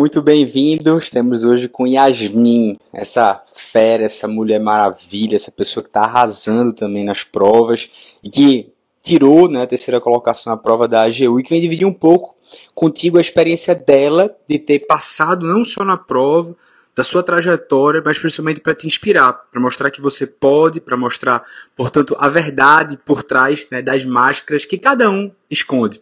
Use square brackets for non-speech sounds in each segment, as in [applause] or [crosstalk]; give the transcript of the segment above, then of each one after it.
muito bem-vindos. Estamos hoje com Yasmin, essa fera, essa mulher maravilha, essa pessoa que está arrasando também nas provas e que tirou né, a terceira colocação na prova da AGU e que vem dividir um pouco contigo a experiência dela de ter passado não só na prova, da sua trajetória, mas principalmente para te inspirar, para mostrar que você pode, para mostrar, portanto, a verdade por trás né, das máscaras que cada um esconde.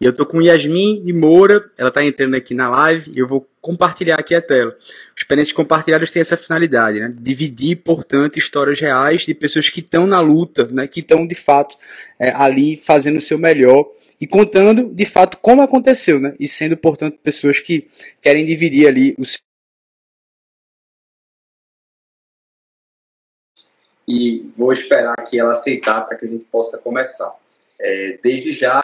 E eu tô com Yasmin de Moura, ela tá entrando aqui na live e eu vou compartilhar aqui a tela. Experiências compartilhadas têm essa finalidade, né? Dividir, portanto, histórias reais de pessoas que estão na luta, né? Que estão, de fato, é, ali fazendo o seu melhor e contando, de fato, como aconteceu, né? E sendo, portanto, pessoas que querem dividir ali o seu e vou esperar aqui ela aceitar para que a gente possa começar. É, desde já,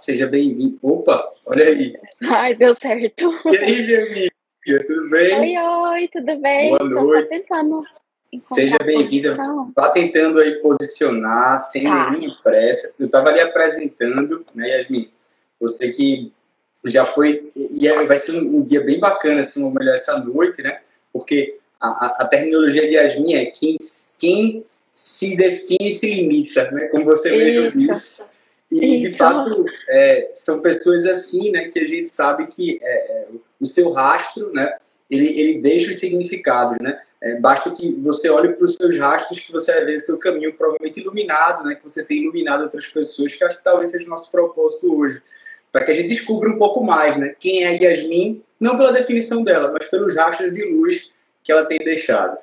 seja bem-vindo. Opa, olha aí. Ai, deu certo. E aí, minha amiga, tudo bem? Oi, oi, tudo bem? Boa noite. Tentando Seja bem-vinda. Tá tentando aí posicionar, sem Tá. nenhuma pressa. Eu estava ali apresentando, né, Yasmin? Você que já foi. E é- vai ser um, um dia bem bacana, assim, ou melhor, essa noite, né? Porque a, a, a terminologia de Yasmin é quem, quem se define se limita, né? Como você mesmo disse. E, de fato, é, são pessoas assim, né, que a gente sabe que é, é, o seu rastro, né, ele, ele deixa os significados, né? É, basta que você olhe para os seus rastros que você vai ver o seu caminho provavelmente iluminado, né? Que você tem iluminado outras pessoas, que acho que talvez seja o nosso propósito hoje. Para que a gente descubra um pouco mais, né? Quem é Yasmin, não pela definição dela, mas pelos rastros de luz que ela tem deixado.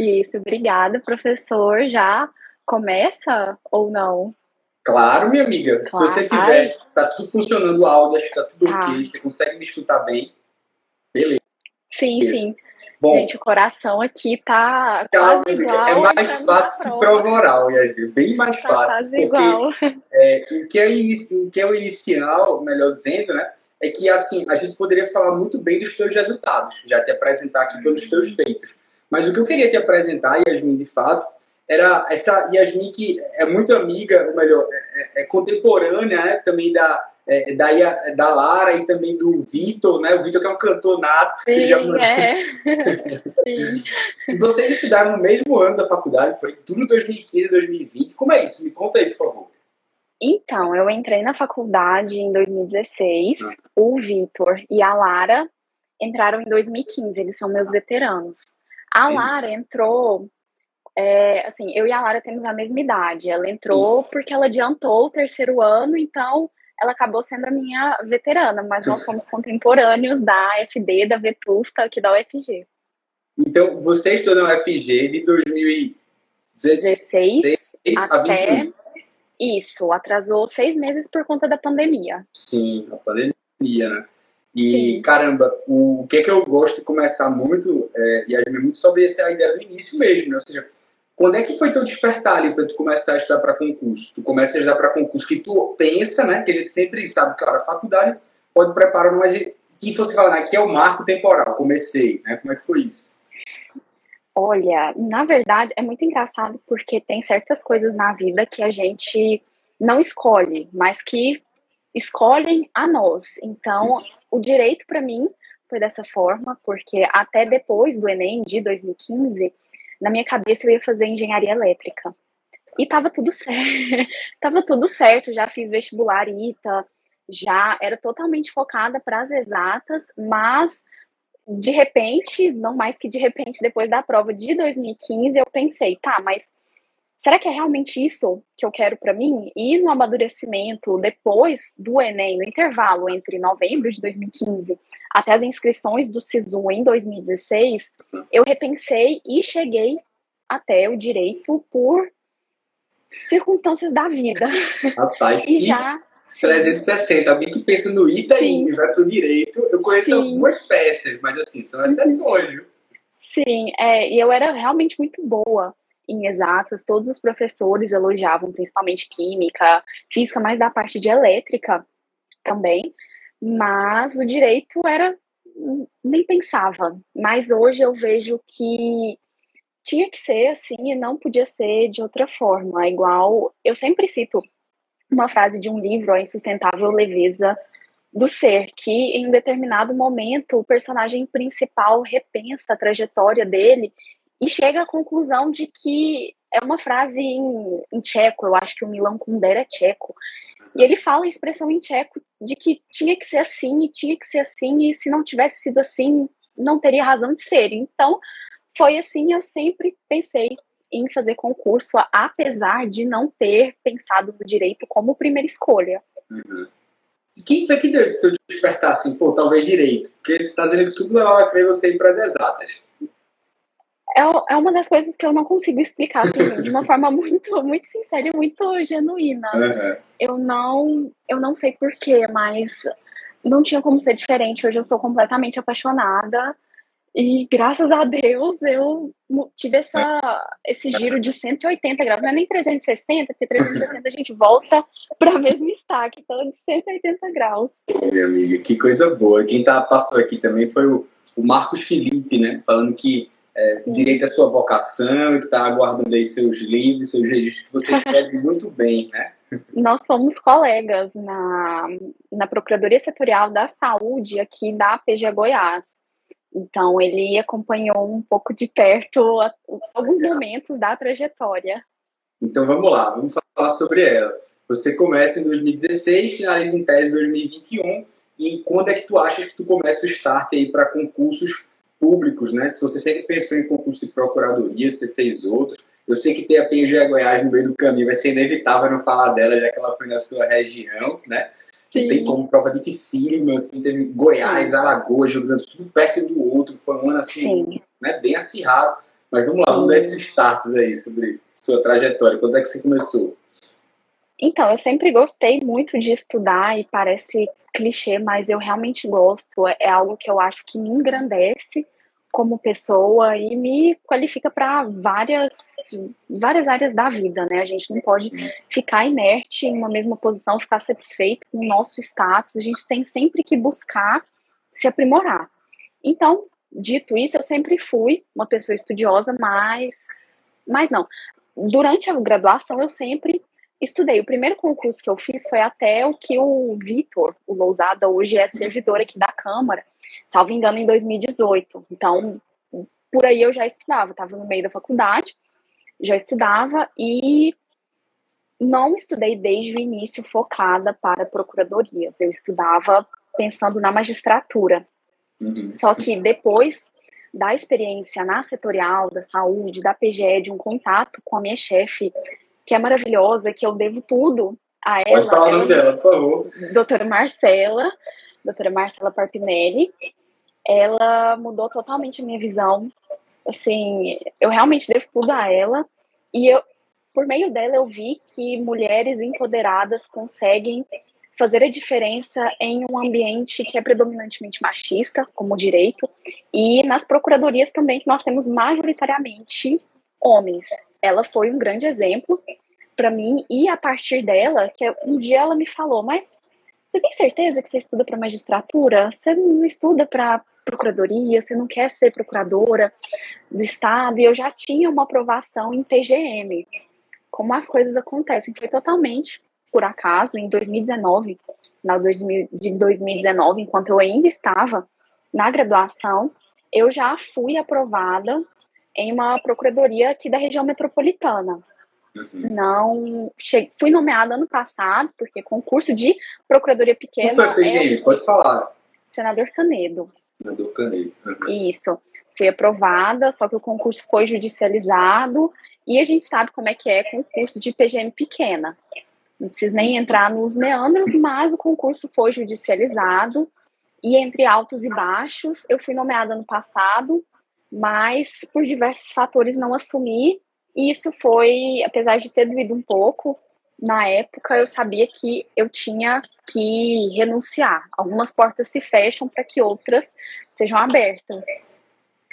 Isso, obrigada, professor. Já começa ou não? Claro, minha amiga. Claro. Se você tiver, tá tudo funcionando o áudio, acho que tá tudo Tá. ok, você consegue me escutar bem. Beleza. Sim, Isso. sim. Bom, Gente, o coração aqui tá calma, quase igual. é mais fácil que prova. oral, Yasmin. Bem mais Tá fácil. quase porque igual. É, o, que é o que é o inicial, melhor dizendo, né? É que assim, a gente poderia falar muito bem dos teus resultados, já te apresentar aqui pelos teus feitos. Mas o que eu queria te apresentar, Yasmin, de fato, era essa Yasmin que é muito amiga, ou melhor, é, é- é contemporânea, né? Também da, é, da, da Lara e também do Vitor, né? O Vitor que é um cantor nato. que Sim, já é. [laughs] Sim. E vocês estudaram no mesmo ano da faculdade, foi tudo 2015, 2020. Como é isso? Me conta aí, por favor. Então, eu entrei na faculdade em 2016. Ah. O Vitor e a Lara entraram em 2015, eles são meus veteranos. A. Lara entrou. É, assim, eu e a Lara temos a mesma idade. Ela entrou porque ela adiantou o terceiro ano, então ela acabou sendo a minha veterana, mas nós [laughs] somos contemporâneos da FD, da Vetusta, aqui da UFG. Então, você estudou na UFG de 2016 16 a 21. até. Isso, atrasou seis meses por conta da pandemia. Sim, a pandemia, né? E, Sim. caramba, o, que é que eu gosto de começar muito, é, e Yasmin, muito sobre essa ideia do início mesmo, né? Ou seja, quando é que foi teu despertar ali para tu começar a estudar para concurso? Tu começa a estudar para concurso que tu pensa, né? Que a gente sempre sabe, claro, a faculdade pode preparar, mas que você fala, né? Aqui é o marco temporal, comecei, né? Como é que foi isso? Olha, na verdade é muito engraçado porque tem certas coisas na vida que a gente não escolhe, mas que escolhem a nós. Então, o direito para mim foi dessa forma, porque até depois do Enem de 2015, na minha cabeça eu ia fazer engenharia elétrica. E tava tudo certo. [laughs] tava tudo certo, já fiz vestibular ITA, já era totalmente focada para as exatas, mas de repente, não mais que de repente, depois da prova de 2015, eu pensei, tá, mas será que é realmente isso que eu quero para mim? E no amadurecimento, depois do Enem, no intervalo entre novembro de 2015 até as inscrições do SISU em 2016, eu repensei e cheguei até o direito por circunstâncias da vida. Rapaz, E que já. 360. Alguém que pensa no ITA e vai pro direito. Eu conheço Sim. algumas peças, mas assim, são exceções, viu? Sim, é, e eu era realmente muito boa em exatas, todos os professores elogiavam, principalmente química, física, mais da parte de elétrica também, mas o direito era nem pensava. Mas hoje eu vejo que tinha que ser assim e não podia ser de outra forma. Igual eu sempre cito uma frase de um livro, A Insustentável Leveza do ser, que em um determinado momento o personagem principal repensa a trajetória dele e chega à conclusão de que é uma frase em, em tcheco, eu acho que o Milan Kundera é tcheco, e ele fala a expressão em tcheco de que tinha que ser assim e tinha que ser assim, e se não tivesse sido assim, não teria razão de ser. Então, foi assim, eu sempre pensei em fazer concurso, apesar de não ter pensado no direito como primeira escolha. Uhum. E quem foi que deu seu despertar assim, pô, talvez direito? Porque você está dizendo que tudo levava a crer você ir para as exatas. É, é uma das coisas que eu não consigo explicar assim, de uma [laughs] forma muito, muito sincera e muito genuína. Uhum. Eu não, eu não sei porquê, mas não tinha como ser diferente. Hoje eu sou completamente apaixonada e graças a Deus eu tive essa, esse giro de 180 graus, não é nem 360, porque 360 a gente volta para a mesma estaca, então de 180 graus. Minha amiga, que coisa boa. Quem tá, passou aqui também foi o, o Marcos Felipe, né? Falando que é, direito à sua vocação, que está aguardando aí seus livros, seus registros, que você escreve muito bem, né? Nós fomos colegas na, na Procuradoria Setorial da Saúde aqui da PG Goiás. Então, ele acompanhou um pouco de perto alguns momentos da trajetória. Então, vamos lá, vamos falar sobre ela. Você começa em 2016, finaliza em tese em 2021, e quando é que tu achas que tu começa o start aí para concursos públicos, né? Se você sempre pensou em concurso de procuradoria, você fez outros. Eu sei que tem a PNG Goiás no meio do caminho, vai ser inevitável não falar dela, já que ela foi na sua região, né? Sim. Tem como prova dificílima, assim, teve Goiás, Sim. Alagoas, Rio Grande do Sul, perto do outro, foi um ano assim, né, bem acirrado. Mas vamos lá, vamos dar esses starts aí sobre sua trajetória. Quando é que você começou? Então, eu sempre gostei muito de estudar e parece clichê, mas eu realmente gosto. É, é algo que eu acho que me engrandece como pessoa e me qualifica para várias várias áreas da vida, né? A gente não pode ficar inerte em uma mesma posição, ficar satisfeito com o nosso status. A gente tem sempre que buscar se aprimorar. Então, dito isso, eu sempre fui uma pessoa estudiosa, mas mas não. Durante a graduação eu sempre estudei. O primeiro concurso que eu fiz foi até o que o Vitor, o Lousada, hoje é servidor aqui da Câmara salvo engano, em 2018. Então, por aí eu já estudava, estava no meio da faculdade, já estudava e não estudei desde o início focada para procuradorias. Eu estudava pensando na magistratura. Uhum. Só que depois da experiência na setorial, da saúde, da PGE, de um contato com a minha chefe, que é maravilhosa, que eu devo tudo a ela. Pode falar o nome dela, por favor. Doutora Marcela doutora Marcela Parpinelli, ela mudou totalmente a minha visão. Assim, eu realmente devo tudo a ela. E eu, por meio dela, eu vi que mulheres empoderadas conseguem fazer a diferença em um ambiente que é predominantemente machista, como o direito, e nas procuradorias também, que nós temos majoritariamente homens. Ela foi um grande exemplo para mim, e a partir dela, que um dia ela me falou, mas você tem certeza que você estuda para magistratura? Você não estuda para procuradoria? Você não quer ser procuradora do Estado? E eu já tinha uma aprovação em PGM. Como as coisas acontecem? Foi totalmente por acaso, em 2019, na de 2019, enquanto eu ainda estava na graduação, eu já fui aprovada em uma procuradoria aqui da região metropolitana. Uhum. Não. Cheguei, fui nomeada ano passado, porque concurso de procuradoria pequena. Foi, é, pode falar. Senador Canedo. Senador Canedo. Uhum. Isso. Fui aprovada, só que o concurso foi judicializado. E a gente sabe como é que é concurso de PGM pequena. Não preciso nem entrar nos meandros, mas o concurso foi judicializado. E entre altos e baixos, eu fui nomeada ano passado, mas por diversos fatores não assumi e isso foi, apesar de ter doído um pouco, na época eu sabia que eu tinha que renunciar. Algumas portas se fecham para que outras sejam abertas.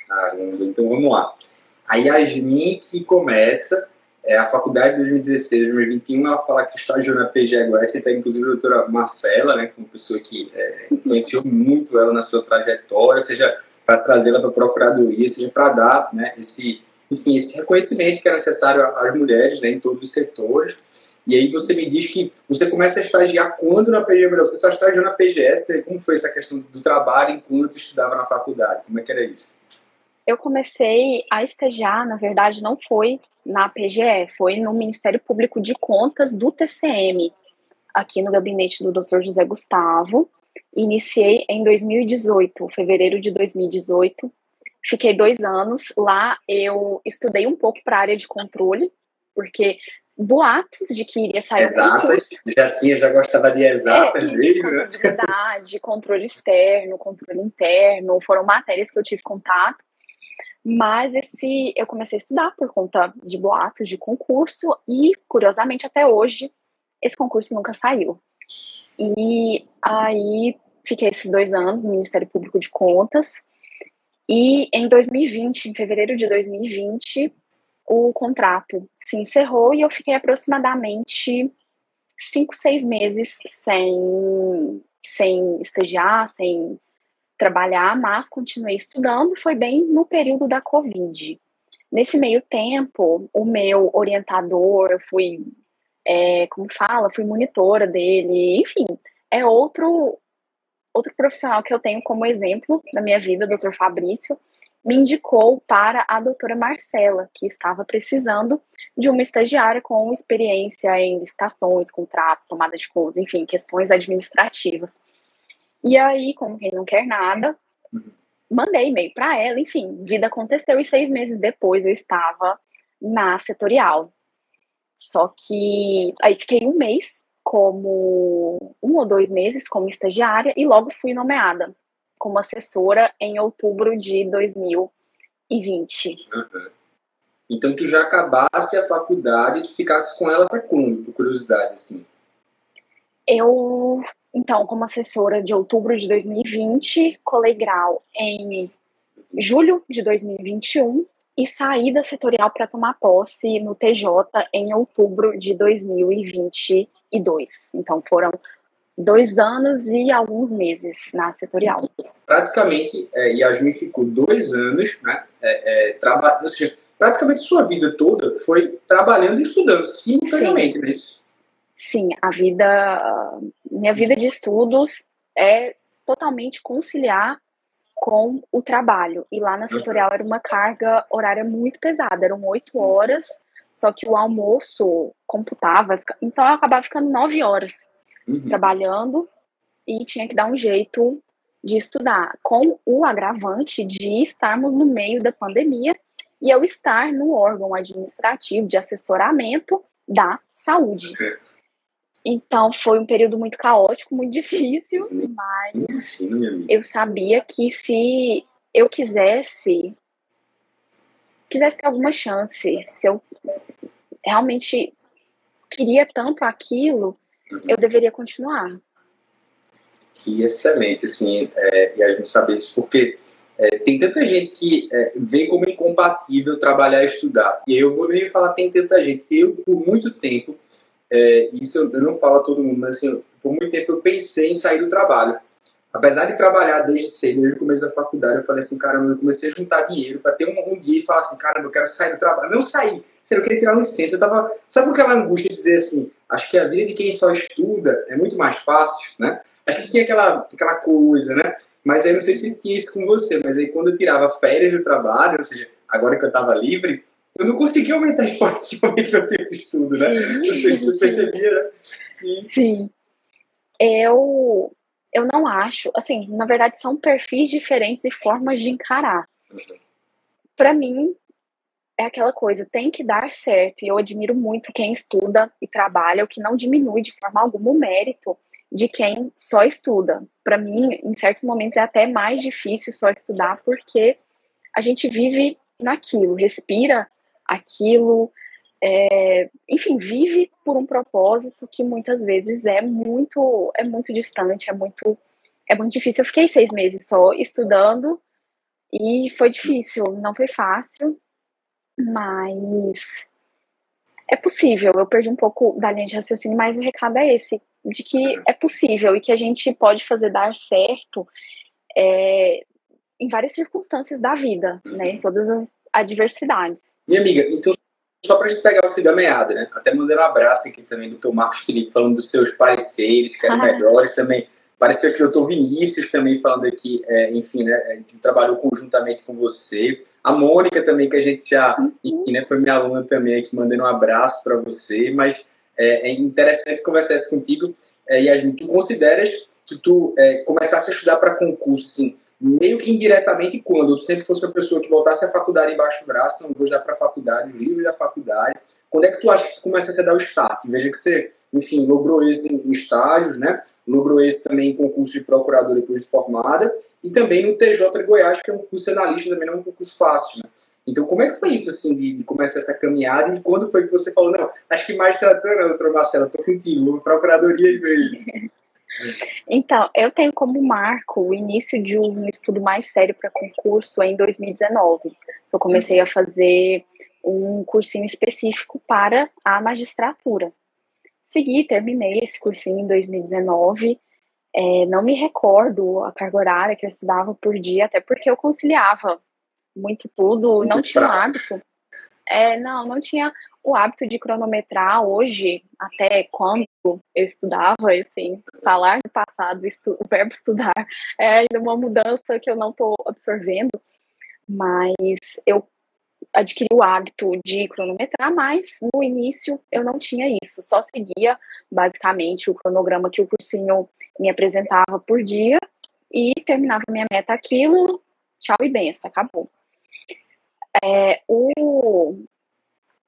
Caramba, então vamos lá. A Yasmin que começa é, a faculdade de 2016, 2021, ela fala que estagiou na PGS, você está inclusive a doutora Marcela, né, como pessoa que é, influenciou muito ela na sua trajetória, seja para trazê-la para a procuradoria, seja para dar né, esse enfim, esse reconhecimento que é necessário às mulheres né, em todos os setores. E aí você me diz que você começa a estagiar quando na PGE Você só estagiou na PGS? Como foi essa questão do trabalho enquanto estudava na faculdade? Como é que era isso? Eu comecei a estagiar, na verdade, não foi na PGE, foi no Ministério Público de Contas do TCM, aqui no gabinete do Dr. José Gustavo. Iniciei em 2018, fevereiro de 2018. Fiquei dois anos lá. Eu estudei um pouco para a área de controle, porque boatos de que iria sair exatas, já tinha, já gostava de exatas é, mesmo, né? controle externo, controle interno, foram matérias que eu tive contato. Mas esse eu comecei a estudar por conta de boatos de concurso e, curiosamente, até hoje, esse concurso nunca saiu. E aí fiquei esses dois anos no Ministério Público de Contas. E em 2020, em fevereiro de 2020, o contrato se encerrou e eu fiquei aproximadamente cinco, seis meses sem, sem estagiar, sem trabalhar, mas continuei estudando. Foi bem no período da Covid. Nesse meio tempo, o meu orientador, eu fui, é, como fala, fui monitora dele, enfim, é outro outro profissional que eu tenho como exemplo na minha vida, o Dr. Fabrício, me indicou para a doutora Marcela, que estava precisando de uma estagiária com experiência em licitações, contratos, tomada de contas, enfim, questões administrativas. E aí, como quem não quer nada, mandei e-mail para ela, enfim, vida aconteceu e seis meses depois eu estava na setorial. Só que aí fiquei um mês como um ou dois meses como estagiária e logo fui nomeada como assessora em outubro de 2020. Uhum. Então tu já acabaste a faculdade e tu ficasse com ela até quando, por curiosidade, assim? Eu, então, como assessora de outubro de 2020, colei grau em julho de 2021 e saí da setorial para tomar posse no TJ em outubro de 2022. Então foram dois anos e alguns meses na setorial. Praticamente, é, Yasmin ficou dois anos, né, é, é, trabalhando, ou seja, praticamente sua vida toda foi trabalhando e estudando simultaneamente, Sim. isso? Sim, a vida, minha vida de estudos é totalmente conciliar com o trabalho. E lá na setorial era uma carga horária muito pesada, eram oito horas, só que o almoço computava, então eu acabava ficando nove horas uhum. trabalhando e tinha que dar um jeito de estudar, com o agravante de estarmos no meio da pandemia e eu estar no órgão administrativo de assessoramento da saúde. Então foi um período muito caótico, muito difícil, mas eu sabia que se eu quisesse quisesse ter alguma chance, se eu realmente queria tanto aquilo, eu deveria continuar. Que excelente, assim, é, e a gente saber isso, porque é, tem tanta gente que é, vê como incompatível trabalhar e estudar. E eu vou nem falar tem tanta gente. Eu, por muito tempo, é, isso eu, eu, não falo a todo mundo, mas assim, por muito tempo eu pensei em sair do trabalho. Apesar de trabalhar desde cedo, desde o começo da faculdade, eu falei assim, caramba, eu comecei a juntar dinheiro para ter um, um, dia e falar assim, caramba, eu quero sair do trabalho. Não sair, não queria tirar licença. Eu tava, sabe aquela angústia de dizer assim, acho que a vida de quem só estuda é muito mais fácil, né? Acho que tinha aquela, aquela coisa, né? Mas aí não sei se tinha isso com você, mas aí quando eu tirava férias do trabalho, ou seja, agora que eu estava livre, eu não conseguia aumentar exponencialmente [laughs] meu tempo de estudo, né? Sei se você percebia, né? Sim. Sim. Eu, eu não acho, assim, na verdade são perfis diferentes e formas de encarar. Uhum. Para mim, é aquela coisa, tem que dar certo. E eu admiro muito quem estuda e trabalha, o que não diminui de forma alguma o mérito de quem só estuda. Para mim, em certos momentos é até mais difícil só estudar porque a gente vive naquilo, respira aquilo, é, enfim, vive por um propósito que muitas vezes é muito, é muito distante, é muito, é muito difícil. Eu fiquei seis meses só estudando e foi difícil, não foi fácil, mas é possível. Eu perdi um pouco da linha de raciocínio, mas o recado é esse, de que é possível e que a gente pode fazer dar certo é, em várias circunstâncias da vida, né? Em todas as adversidades. Minha amiga, então só para a gente pegar o fio da meada, né? Até mandando um abraço aqui também do Dr. Marcos Felipe, falando dos seus pareceres, que eram ah. melhores também. Parece que eu estou Vinícius também falando aqui, é, enfim, né, que trabalhou conjuntamente com você. A Mônica também, que a gente já, uhum. enfim, né, foi minha aluna também aqui, mandando um abraço para você. Mas é, é, interessante conversar isso contigo. É, Yasmin, tu consideras que tu é, começasse a estudar para concurso, assim, meio que indiretamente quando? Tu sempre fosse uma pessoa que voltasse à faculdade embaixo do braço, não vou já para a faculdade, livre da faculdade. Quando é que tu acha que tu começa a dar o start? Veja que você, enfim, logrou êxito em estágios, né? Logrou êxito também em concurso de procurador depois de formada e também no TJ de Goiás, que é um curso analista também, não é um concurso fácil, né? Então, como é que foi isso, assim, de, de, começar essa caminhada? E quando foi que você falou, não, acho que mais tratando, doutor Marcelo, estou contigo, procuradoria mesmo. Então, eu tenho como marco o início de um estudo mais sério para concurso em 2019. Eu comecei a fazer um cursinho específico para a magistratura. Segui, terminei esse cursinho em 2019. É, não me recordo a carga horária que eu estudava por dia, até porque eu conciliava muito tudo, muito não tinha hábito. É, não, não tinha o hábito de cronometrar hoje, até quando eu estudava, assim, falar no passado, estu, o verbo estudar [laughs] é ainda uma mudança que eu não estou absorvendo, mas eu adquiri o hábito de cronometrar, mas no início eu não tinha isso, só seguia basicamente o cronograma que o cursinho me apresentava por dia e terminava minha meta aquilo, tchau e benção, acabou. É, o,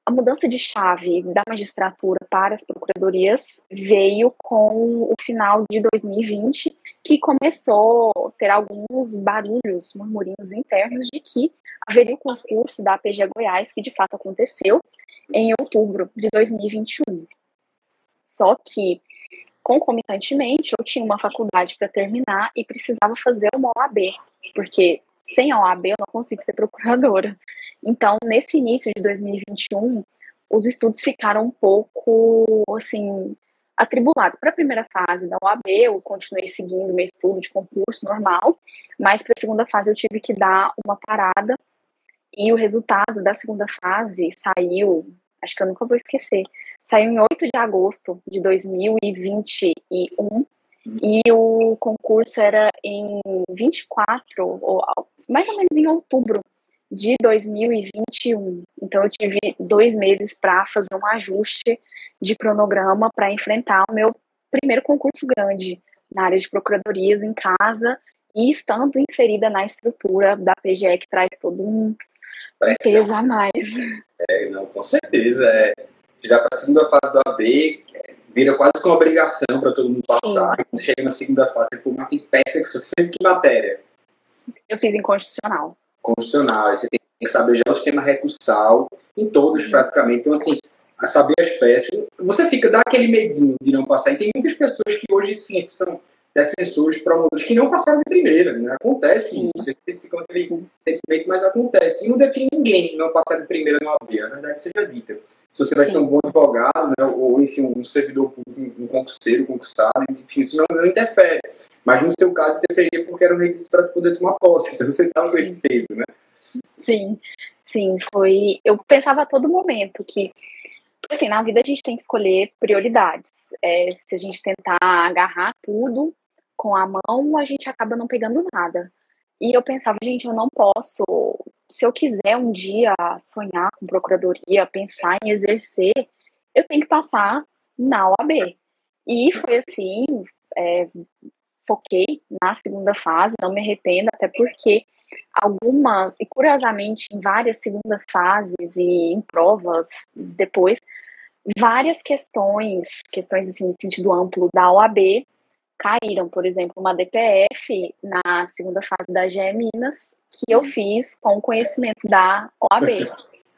a mudança de chave da magistratura para as procuradorias veio com o final de 2020, que começou a ter alguns barulhos, murmurinhos internos de que haveria o concurso da APG Goiás, que de fato aconteceu em outubro de 2021. Só que, concomitantemente, eu tinha uma faculdade para terminar e precisava fazer uma OAB, porque sem a OAB eu não consigo ser procuradora. Então, nesse início de 2021, os estudos ficaram um pouco, assim, atribulados. Para a primeira fase da OAB, eu continuei seguindo meu estudo de concurso normal, mas para a segunda fase eu tive que dar uma parada e o resultado da segunda fase saiu, acho que eu nunca vou esquecer, saiu em 8 de agosto de 2021 e o concurso era em 24, ou mais ou menos em outubro de 2021. Então, eu tive dois meses para fazer um ajuste de cronograma para enfrentar o meu primeiro concurso grande na área de procuradorias em casa e estando inserida na estrutura da PGE, que traz todo um peso a mais. É, não, com certeza. É. Já para a segunda fase do AB, vira quase que uma obrigação para todo mundo passar. Quando chega na segunda fase, você mas tem peça que você fez que matéria? Eu fiz em constitucional constitucional, você tem que saber já o sistema recursal, em todos praticamente. Então, assim, a saber as peças, você fica, dá aquele medinho de não passar. E tem muitas pessoas que hoje, sim, são defensores, promotores, que não passaram de primeira, né? Acontece isso, você fica aquele sentimento, mas acontece. E não define ninguém não passar de primeira no AB, a verdade seja dita. Se você vai ser um bom advogado, né, ou enfim, um servidor público, um concurseiro, concursado, enfim, isso não, não interfere. Mas no seu caso, interferia porque era um requisito para poder tomar posse. Então você estava com esse peso, né? Sim, sim, foi. Eu pensava a todo momento que, assim, na vida a gente tem que escolher prioridades. É, se a gente tentar agarrar tudo com a mão, a gente acaba não pegando nada. E eu pensava, gente, eu não posso. Se eu quiser um dia sonhar com procuradoria, pensar em exercer, eu tenho que passar na OAB. E foi assim, é, foquei na segunda fase, não me arrependo, até porque algumas, e curiosamente em várias segundas fases e em provas depois, várias questões, questões assim, no sentido amplo da OAB, caíram, por exemplo, uma DPF na segunda fase da GE Minas, que eu fiz com conhecimento da OAB.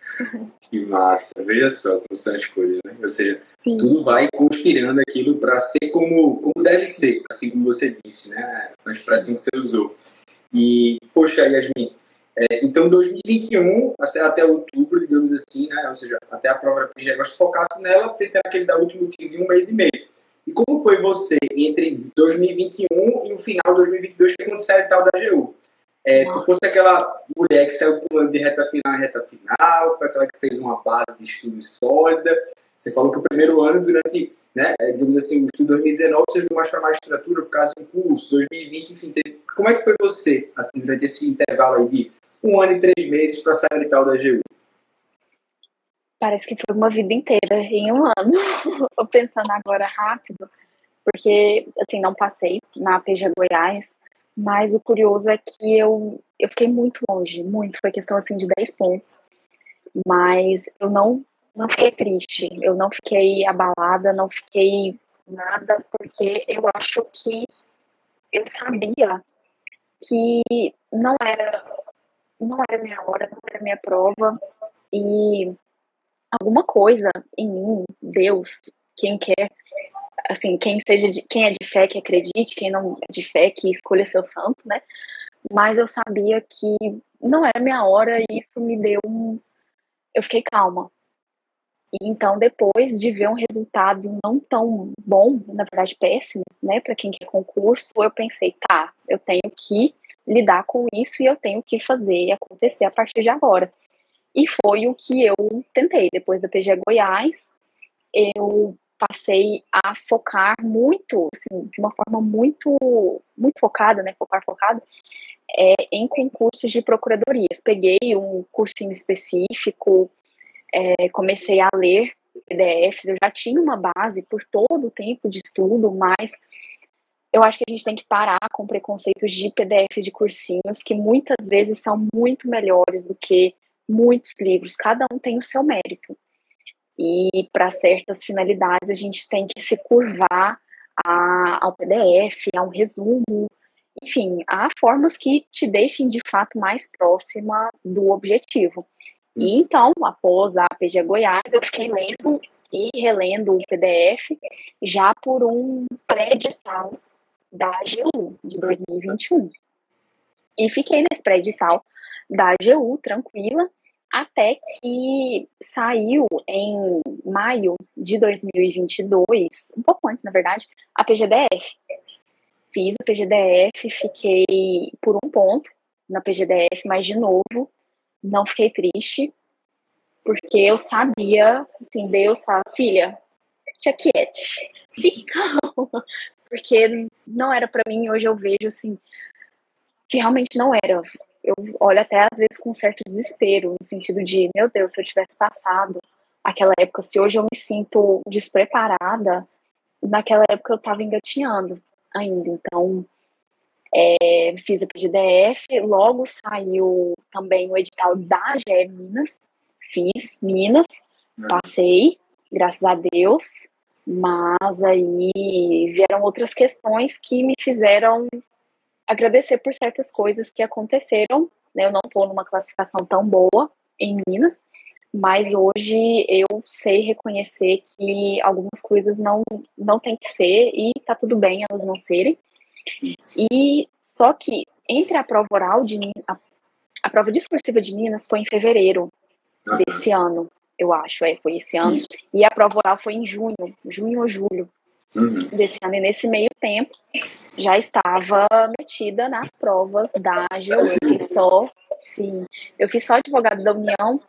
[laughs] Que massa, veja só como são as coisas, né? Ou seja, Sim. tudo vai conspirando aquilo para ser como, como deve ser, assim como você disse, né? A expressão que você usou. E, poxa, Yasmin, é, então 2021 até, até outubro, digamos assim, né? Ou seja, até a prova da PGE, gosto de focasse nela, tentando aquele da último tiro de um mês e meio. E como foi você entre 2021 e o final de 2022 que aconteceu a tal da AGU? é, tu fosse aquela mulher que saiu pulando de reta final em reta final, foi aquela que fez uma base de estudo sólida. Você falou que o primeiro ano, durante, né, é, digamos assim, o estudo 2019, você viu mais para mais literatura por causa do curso, 2020, enfim. Teve... Como é que foi você, assim, durante esse intervalo aí de um ano e três meses para sair tal da GU? Parece que foi uma vida inteira em um ano. [laughs] Tô pensando agora rápido, porque, assim, não passei na PG Goiás, mas o curioso é que eu, eu fiquei muito longe, muito. Foi questão assim de 10 pontos. Mas eu não, não fiquei triste, eu não fiquei abalada, não fiquei nada, porque eu acho que eu sabia que não era não era minha hora, não era minha prova e alguma coisa em mim, Deus, quem quer, assim, quem seja de, quem é de fé que acredite, quem não é de fé que escolha seu santo, né? Mas eu sabia que não era minha hora e isso me deu um eu fiquei calma. E então depois de ver um resultado não tão bom, na verdade péssimo, né, para quem quer concurso, eu pensei, tá, eu tenho que lidar com isso e eu tenho que fazer acontecer a partir de agora. E foi o que eu tentei. Depois da PG Goiás, eu passei a focar muito, assim, de uma forma muito, muito focada, né, focar focado, é, em concursos de procuradorias. Peguei um cursinho específico, é, comecei a ler PDFs, eu já tinha uma base por todo o tempo de estudo, mas eu acho que a gente tem que parar com preconceitos de PDFs de cursinhos, que muitas vezes são muito melhores do que muitos livros, cada um tem o seu mérito. E para certas finalidades a gente tem que se curvar a, ao PDF, a um resumo, enfim, há formas que te deixem de fato mais próxima do objetivo. E então, após a APG Goiás, eu fiquei lendo e relendo o PDF já por um pré-edital da AGU de 2021. E fiquei nesse pré-edital da AGU, tranquila, até que saiu em maio de 2022, um pouco antes, na verdade, a PGDF. Fiz a PGDF, fiquei por um ponto na PGDF, mas de novo, não fiquei triste, porque eu sabia, assim, Deus fala, filha, tia quiete, fica calma, [laughs] porque não era para mim, hoje eu vejo, assim, que realmente não era eu olho até às vezes com um certo desespero, no sentido de, meu Deus, se eu tivesse passado aquela época, se hoje eu me sinto despreparada, naquela época eu estava engatinhando ainda. Então, é, fiz a PGDF, logo saiu também o edital da GE Minas, fiz Minas, uhum. passei, graças a Deus, mas aí vieram outras questões que me fizeram agradecer por certas coisas que aconteceram. Né? Eu não estou numa classificação tão boa em Minas, mas hoje eu sei reconhecer que algumas coisas não, não tem que ser e tá tudo bem elas não serem. E só que entre a prova oral de a, a prova discursiva de Minas foi em fevereiro desse ano, eu acho, é, foi esse ano, e a prova oral foi em junho, junho ou julho uhum. desse ano, e nesse meio tempo já estava metida nas provas da AGU. Eu fiz só, sim, eu fiz só advogado da União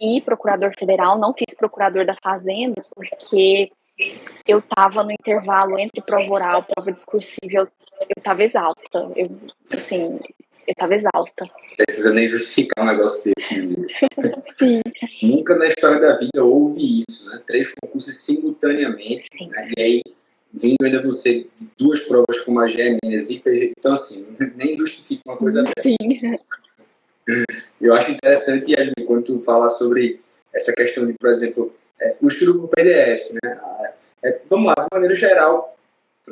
e procurador federal, não fiz procurador da Fazenda, porque eu estava no intervalo entre prova oral e prova discursiva, eu, estava exausta. Eu, assim, eu estava exausta. Precisa nem justificar um negócio desse. Né? [laughs] Sim. Nunca na história da vida houve isso, né? Três concursos simultaneamente. Né? E aí vindo ainda você de duas provas como a Gêmeas e então assim, [laughs] nem justifica uma coisa dessa. Sim. Eu acho interessante, Yasmin, quando tu fala sobre essa questão de, por exemplo, é, o estudo por PDF, né? É, vamos lá, de maneira geral,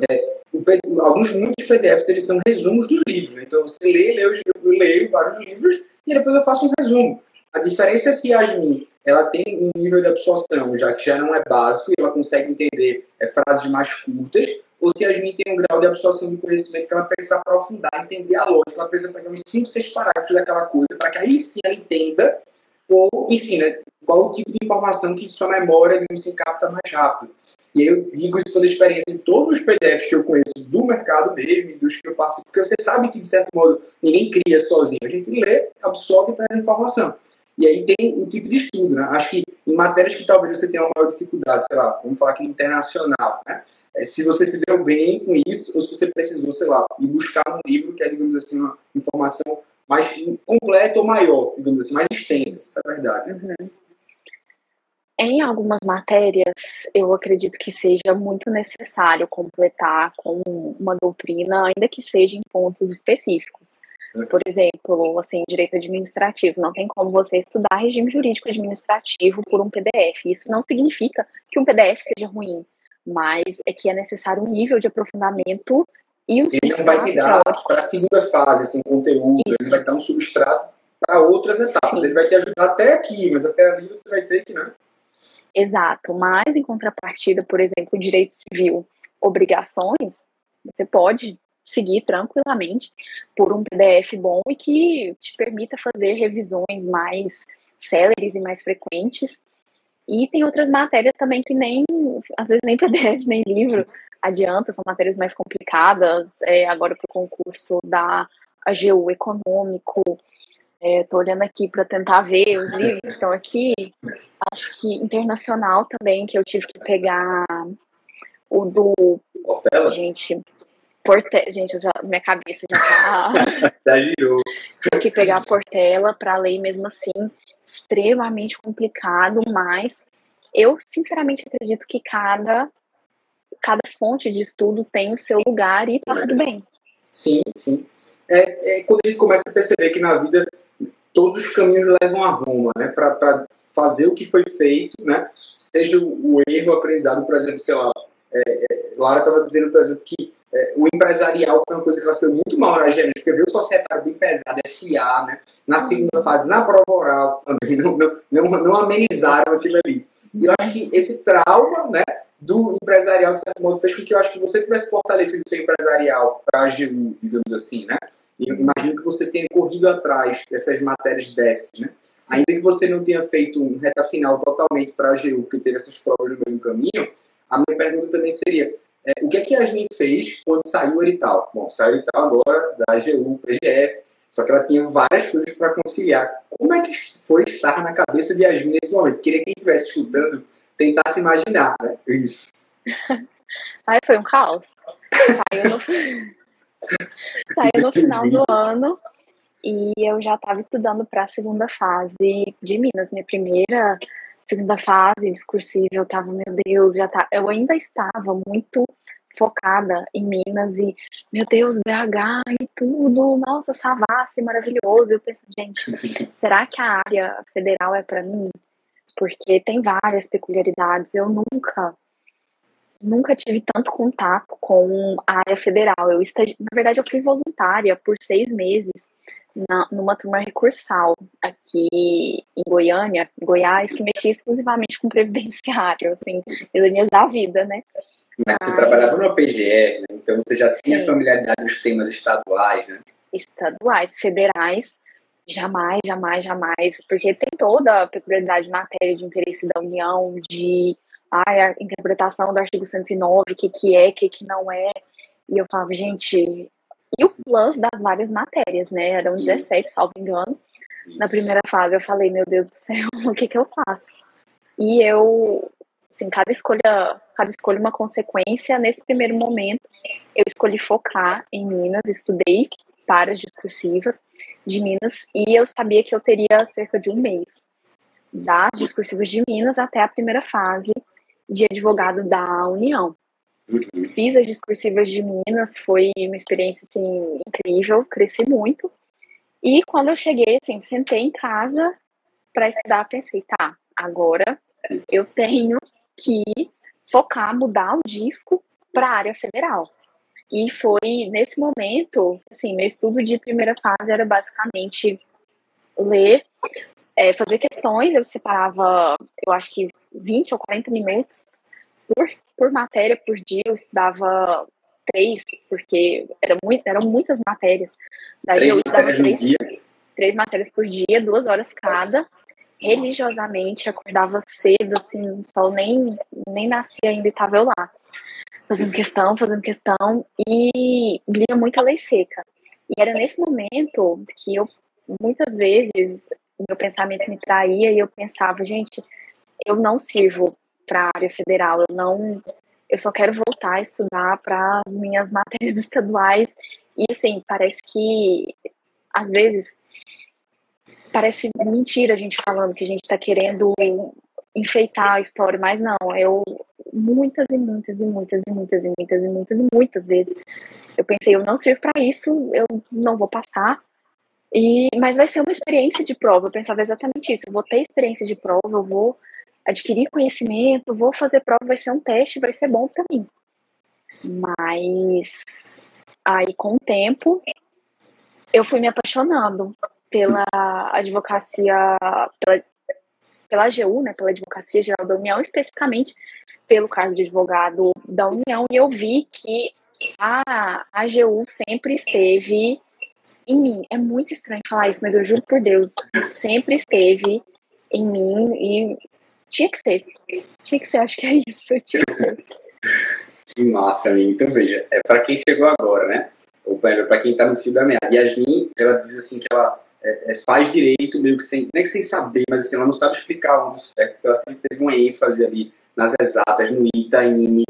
é, PD, alguns, muitos PDFs, eles são resumos dos livros, né? Então você lê, lê, eu leio vários livros e depois eu faço um resumo. A diferença é se Yasmin ela tem um nível de absorção, já que já não é básico e ela consegue entender é, frases mais curtas, ou se Yasmin tem um grau de absorção de conhecimento que ela precisa aprofundar, entender a lógica, ela precisa pegar uns 5, 6 parágrafos daquela coisa para que aí sim ela entenda, ou, enfim, né, qual o tipo de informação que sua memória se capta mais rápido. E eu digo isso pela experiência de todos os PDFs que eu conheço do mercado mesmo e dos que eu participo, porque você sabe que, de certo modo, ninguém cria sozinho. A gente lê, absorve e traz informação. E aí tem um tipo de estudo, né? Acho que em matérias que talvez você tenha uma maior dificuldade, sei lá, vamos falar aqui internacional, né? É, se você se deu bem com isso, ou se você precisou, sei lá, ir buscar um livro que é, digamos assim, uma informação mais completa ou maior, digamos assim, mais extensa, é verdade. Uhum. Em algumas matérias, eu acredito que seja muito necessário completar com uma doutrina, ainda que seja em pontos específicos. Por exemplo, assim, direito administrativo, não tem como você estudar regime jurídico administrativo por um PDF. Isso não significa que um PDF seja ruim, mas é que é necessário um nível de aprofundamento e um Ele não vai te dar para a segunda fase, assim, conteúdo, Isso. ele vai dar um substrato para outras etapas. Sim. Ele vai te ajudar até aqui, mas até ali você vai ter que, né? Exato, mas em contrapartida, por exemplo, direito civil, obrigações, você pode seguir tranquilamente por um PDF bom e que te permita fazer revisões mais céleres e mais frequentes. E tem outras matérias também que nem, às vezes nem PDF, nem livro adianta, são matérias mais complicadas. É, agora para o concurso da AGU Econômico, estou é, olhando aqui para tentar ver os livros que estão aqui. Acho que internacional também, que eu tive que pegar o do. Portela? Gente, Porte... Gente, já, minha cabeça já tá. [laughs] já girou. Tive que pegar a Portela para ler mesmo assim, extremamente complicado, mas eu sinceramente acredito que cada, cada fonte de estudo tem o seu lugar e tá tudo bem. Sim, sim. É, é quando a gente começa a perceber que na vida todos os caminhos levam a Roma, né? Para fazer o que foi feito, né? Seja o, erro, o aprendizado, por exemplo, sei lá, é, é Lara estava dizendo, por exemplo, que é, o empresarial foi uma coisa que ela saiu muito mal na genética, viu o societário bem pesado, SA, né? Na segunda fase, na prova oral também, [laughs] não, não, não, não amenizaram aquilo ali. E eu acho que esse trauma, né, do empresarial, de certo modo, fez com que eu acho que você tivesse fortalecido o seu empresarial para a AGU, digamos assim, né? E eu imagino que você tenha corrido atrás dessas matérias de déficit, né? Ainda que você não tenha feito um reta final totalmente para a AGU, porque teve essas provas no meio do caminho, a minha pergunta também seria, é, o que é que a Yasmin fez quando saiu o edital? Bom, saiu o edital agora da AGU, PGF, só que ela tinha várias coisas para conciliar. Como é que foi estar na cabeça de Yasmin nesse momento? Queria que quem estivesse escutando tentasse imaginar, né? Isso. [laughs] Aí foi um caos. Saiu no, Saiu no final do ano e eu já estava estudando para a segunda fase de Minas, minha primeira segunda fase discursiva, eu tava, meu Deus, já tá, eu ainda estava muito focada em Minas e, meu Deus, BH e tudo, nossa, Savassi, maravilhoso. Eu penso, gente, [laughs] será que a área federal é para mim? Porque tem várias peculiaridades. Eu nunca, nunca tive tanto contato com a área federal. Eu estagi... Na verdade, eu fui voluntária por seis meses na, numa turma recursal aqui em Goiânia, Goiás, que mexia exclusivamente com previdenciário, assim, ironias da vida, né? Mas você trabalhava no PGE, né? então você já tinha Sim. familiaridade com os temas estaduais, né? Estaduais, federais, jamais, jamais, jamais, porque tem toda a peculiaridade de matéria de interesse da União, de ai, a interpretação do artigo 109, o que, que é, o que, que não é. E eu falava, gente, e o plus das várias matérias, né? Eram 17, salvo engano. Na primeira fase eu falei, meu Deus do céu, [laughs] o que que eu faço? E eu, assim, cada escolha, cada escolha uma consequência. Nesse primeiro momento, eu escolhi focar em Minas, estudei para discursivas de Minas e eu sabia que eu teria cerca de um mês das discursivas de Minas até a primeira fase de advogado da União. Uhum. Fiz as discursivas de Minas, foi uma experiência assim incrível, cresci muito. E quando eu cheguei, assim, sentei em casa para estudar, pensei, tá, agora eu tenho que focar, mudar o disco para a área federal. E foi nesse momento, assim, meu estudo de primeira fase era basicamente ler, é, fazer questões, eu separava, eu acho que 20 ou 40 minutos por por matéria por dia eu estudava três, porque era muito, eram muitas matérias. Daí três eu estudava três, três matérias por dia, duas horas cada. religiosamente, acordava cedo, assim, o sol nem, nem nascia ainda e tava eu lá. Fazendo questão, fazendo questão, e lia muita lei seca. E era nesse momento que eu, muitas vezes, meu pensamento me traía e eu pensava, gente, eu não sirvo para a área federal, eu não, eu só quero voltar a estudar para as minhas [laughs] matérias estaduais. E assim, parece que às vezes parece mentira a gente falando que a gente está querendo enfeitar a história, mas não, eu muitas e muitas e muitas e muitas e muitas e muitas e muitas vezes eu pensei, eu não sirvo para isso, eu não vou passar. E mas vai ser uma experiência de prova. Eu pensava exatamente isso. Eu vou ter experiência de prova, eu vou adquirir conhecimento, vou fazer prova, vai ser um teste, vai ser bom para mim. Mas aí com o tempo eu fui me apaixonando pela advocacia, pela, pela AGU, né, pela Advocacia Geral da União, especificamente pelo cargo de advogado da União, e eu vi que a AGU sempre esteve em mim. É muito estranho falar isso, mas eu juro por Deus, sempre esteve em mim e tinha que ser. Tinha que ser, acho que é isso. Tinha que ser. Que massa, Aline. Então, veja, é para quem chegou agora, né? Ou para quem está no fio da meada. Yasmin, ela diz assim que ela é, é, faz direito, meio que sem, não é que sem saber, mas assim, ela não sabe explicar onde certo, porque ela sempre teve uma ênfase ali nas exatas, no Itaime,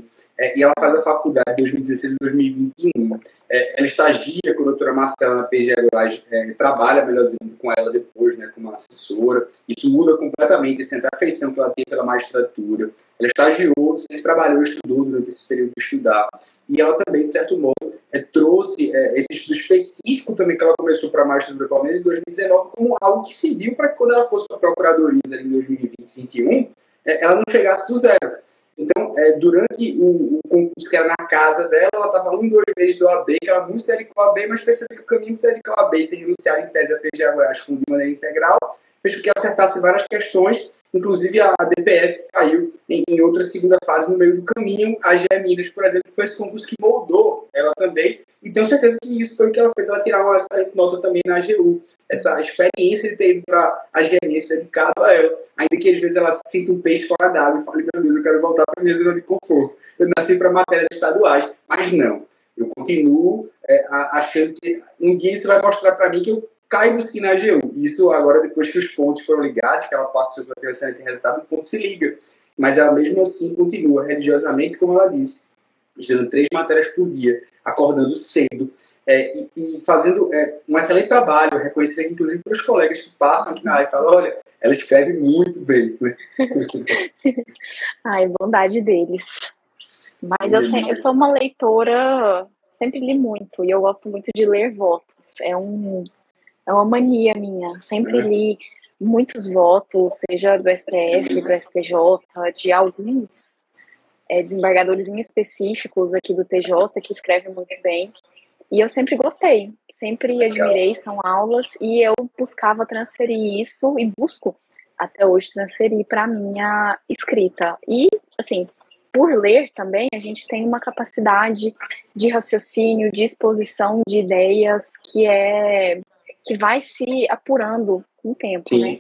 é, e ela faz a faculdade de 2016 e 2021. É, ela estagia com a doutora Marcela na PG Goiás, é, trabalha melhorzinho com ela depois, né, como assessora. Isso muda completamente assim, a afeição que ela tem pela magistratura. Ela estagiou, sempre trabalhou, estudou durante esse período de estudar. E ela também, de certo modo, é, trouxe é, esse estudo específico também que ela começou para a magistratura, pelo em 2019, como algo que se viu para que quando ela fosse para a procuradoria em 2020 2021, é, ela não chegasse do zero então, é, durante o, o, concurso que era na casa dela, ela estava um, dois meses do AB, que ela muito se dedicou ao AB, mas percebeu que o caminho de se dedicar ao AB e ter renunciado em tese a PGA Goiás de maneira integral, fez com que ela acertasse várias questões, inclusive a, a DPF caiu em, em, outra segunda fase no meio do caminho, a GE Minas, por exemplo, foi esse concurso que moldou ela também, e tenho certeza que isso foi o que ela fez. Ela tirar uma excelente nota também na AGU. Essa experiência de ter ido para a gerência dedicado a ela. Ainda que às vezes ela sinta um peixe fora d'água e fale, meu Deus, eu quero voltar para a minha zona de conforto. Eu nasci para matérias estaduais. Mas não. Eu continuo é, achando que um dia isso vai mostrar para mim que eu caio sim na AGU. Isso agora, depois que os pontos foram ligados, que ela passa pela excelente resultado, o ponto se liga. Mas ela mesmo assim continua religiosamente, como ela disse, estudando três matérias por dia acordando cedo é, e, e, fazendo é, um excelente trabalho, reconhecer inclusive para os colegas que passam aqui na área e falam, olha, ela escreve muito bem. Né? [laughs] Ai, bondade deles. Mas eu, eu sou uma leitora, sempre li muito, e eu gosto muito de ler votos. É, um, é uma mania minha. Sempre é. li muitos votos, seja do STF, do STJ, de alguns é, desembargadores em específicos aqui do TJ que escrevem muito bem. E eu sempre gostei, sempre admirei, são aulas, e eu buscava transferir isso, e busco até hoje transferir para a minha escrita. E, assim, por ler também, a gente tem uma capacidade de raciocínio, de exposição de ideias que é que vai se apurando com o tempo, Sim. né?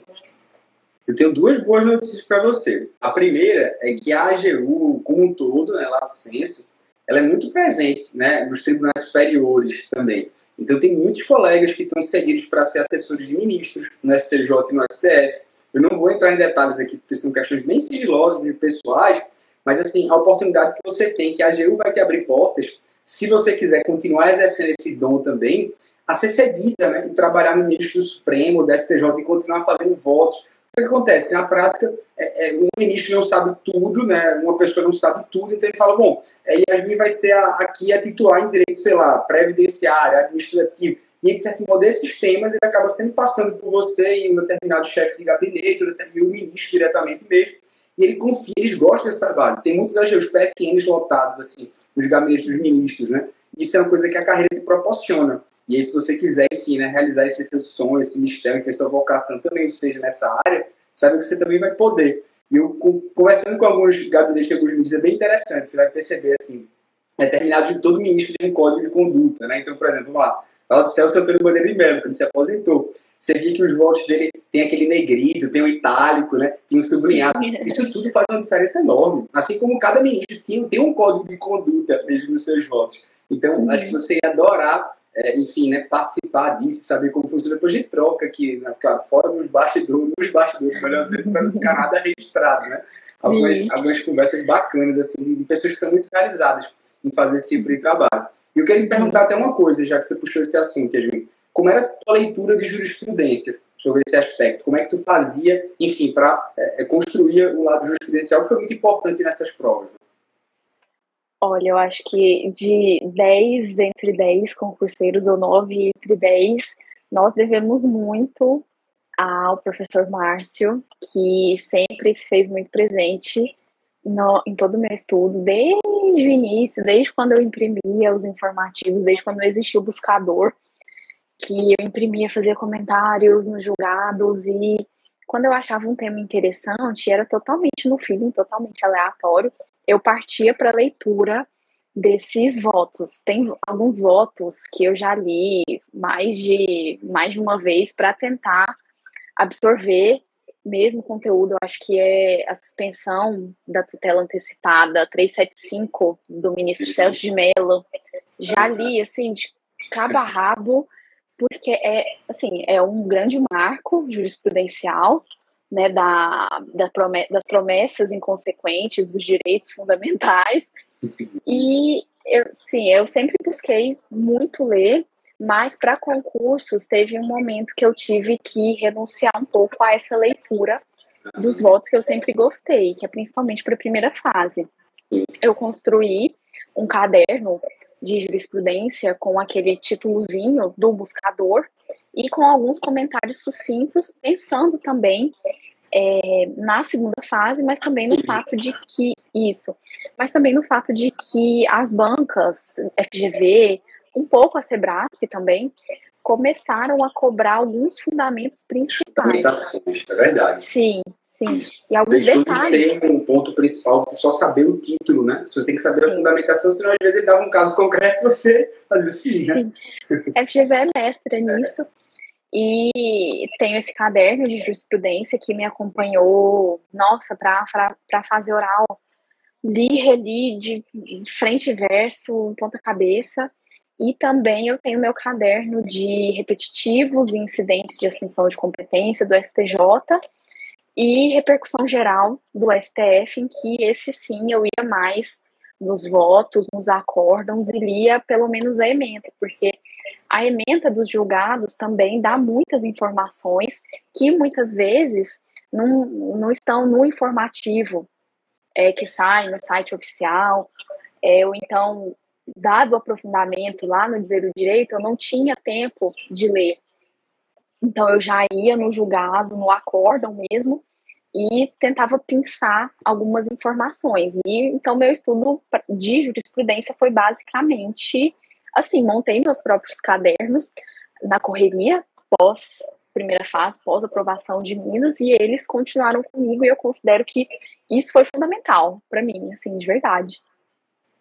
Eu tenho duas boas notícias para você. A primeira é que a AGU, como um todo, né, lá senso, ela é muito presente né, nos tribunais superiores também. Então, tem muitos colegas que estão seguidos para ser assessores de ministros no STJ e no STF. Eu não vou entrar em detalhes aqui, porque são questões bem sigilosas, bem pessoais, mas, assim, a oportunidade que você tem, que a AGU vai te abrir portas, se você quiser continuar exercendo esse dom também, a ser cedida né, e trabalhar no ministro do Supremo, do STJ e continuar fazendo votos o que acontece? Na prática, é, é, um ministro não sabe tudo, né? uma pessoa não sabe tudo, então ele fala, bom, é, Yasmin vai ser a, aqui a titular em direito, sei lá, previdenciário, administrativo, e, de certo modo, esses temas ele acaba sempre passando por você e um determinado chefe de gabinete, ou determinado ministro diretamente mesmo, e ele confia, eles gostam desse trabalho. Tem muitos os PFMs lotados, assim, nos gabinetes dos ministros, né? Isso é uma coisa que a carreira te proporciona. E aí, se você quiser, enfim, né, realizar esse seu sonho, esse mistério, que a sua vocação também seja nessa área, sabe que você também vai poder. E eu, conversando com alguns gabinetes de alguns ministros, é bem interessante, você vai perceber, assim, determinado de todo ministro tem um código de conduta, né? Então, por exemplo, vamos lá, fala do Celso Antônio Bandeira de Mello, quando se aposentou. você via que os votos dele tem aquele negrito, tem o itálico, né? Tem o sublinhado. Isso tudo faz uma diferença enorme. Assim como cada ministro tem, tem um código de conduta mesmo nos seus votos. Então, uhum. acho que você ia adorar, é, enfim, né, participar disso, saber como funciona. Depois de troca aqui, né, claro, fora dos bastidores, nos bastidores, melhor dizer, para não ficar nada registrado, né? Algumas, algumas conversas bacanas, assim, de pessoas que são muito realizadas em fazer esse tipo de trabalho. E eu queria lhe perguntar até uma coisa, já que você puxou esse assunto, Yasmin. Como era a sua leitura de jurisprudência sobre esse aspecto? Como é que tu fazia, enfim, para é, é, construir o lado jurisprudencial que foi muito importante nessas provas? Olha, eu acho que de 10 entre 10 concurseiros ou 9 entre 10, nós devemos muito ao professor Márcio, que sempre se fez muito presente no, em todo o meu estudo, desde o início, desde quando eu imprimia os informativos, desde quando existia o buscador, que eu imprimia, fazia comentários nos julgados e quando eu achava um tema interessante, era totalmente no feeling, totalmente aleatório, eu partia para a leitura desses votos. Tem alguns votos que eu já li mais de, mais de uma vez para tentar absorver mesmo conteúdo. Eu acho que é a suspensão da tutela antecipada 375 do ministro Celso de Mello. Já li, assim, de cabo a rabo, porque é, assim, é um grande marco jurisprudencial né, da, da das promessas inconsequentes dos direitos fundamentais. E eu, sim, eu sempre busquei muito ler, mas para concursos teve um momento que eu tive que renunciar um pouco a essa leitura dos votos que eu sempre gostei, que é principalmente para a primeira fase. Eu construí um caderno de jurisprudência com aquele títulozinho do buscador e com alguns comentários sucintos, pensando também é, na segunda fase, mas também no fato de que isso, mas também no fato de que as bancas, FGV, um pouco a Sebrasp também, começaram a cobrar alguns fundamentos principais. É verdade. Sim, sim. Isso. E alguns Deixou detalhes. de um ponto principal, você só saber o título, né? Você tem que saber sim. a fundamentação, senão às vezes ele dava um caso concreto você fazia assim, né? Sim. FGV é mestre nisso. É. E tenho esse caderno de jurisprudência que me acompanhou, nossa, para fase oral. Li, reli de frente e verso, ponta cabeça. E também eu tenho meu caderno de repetitivos e incidentes de assunção de competência do STJ e repercussão geral do STF, em que esse sim eu ia mais nos votos, nos acórdãos e lia pelo menos a ementa, porque a ementa dos julgados também dá muitas informações que muitas vezes não, não estão no informativo é, que sai no site oficial, é, ou então dado o aprofundamento lá no Dizer o Direito, eu não tinha tempo de ler. Então eu já ia no julgado, no acórdão mesmo, e tentava pensar algumas informações. E então meu estudo de jurisprudência foi basicamente assim, montei meus próprios cadernos na correria pós primeira fase, pós aprovação de Minas, e eles continuaram comigo e eu considero que isso foi fundamental para mim, assim, de verdade.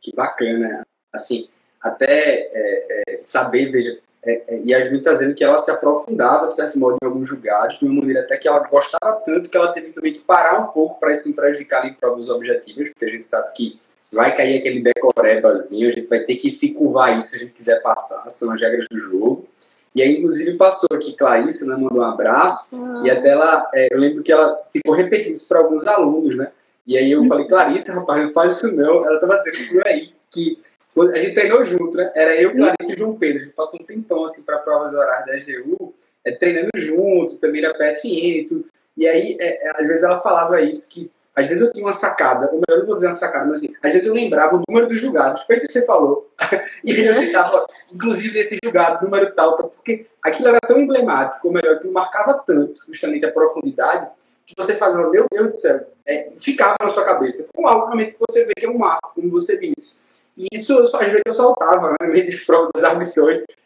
Que bacana assim, até é, é, saber, veja, é, é, Yasmin está dizendo que ela se aprofundava, de certo modo, em alguns julgados, de uma maneira até que ela gostava tanto que ela teve também que parar um pouco para isso não prejudicar em provas objetivas, porque a gente sabe que vai cair aquele decorebazinho, a gente vai ter que se curvar isso se a gente quiser passar, são as regras do jogo. E aí, inclusive, passou aqui Clarice, né, mandou um abraço, e até ela, é, eu lembro que ela ficou repetindo isso para alguns alunos, né? E aí eu falei, Clarice, rapaz, não faz isso não. Ela estava dizendo por aí que a gente treinou junto, né? Era eu, Clarice e João Pedro. A gente passou um tempão assim para provas horárias da EGU, é, treinando juntos, também na PFN e tudo. E aí, é, é, às vezes ela falava isso, que às vezes eu tinha uma sacada, ou melhor, não vou dizer uma sacada, mas assim, às vezes eu lembrava o número dos julgados, feito que você falou, [laughs] e eu estava, inclusive, esse julgado, número tal, porque aquilo era tão emblemático, ou melhor, que marcava tanto, justamente a profundidade, que você fazia, meu Deus do céu, é, ficava na sua cabeça, como algo realmente que você vê que é um marco, como você disse. E isso, às vezes, eu soltava né, no meio das provas das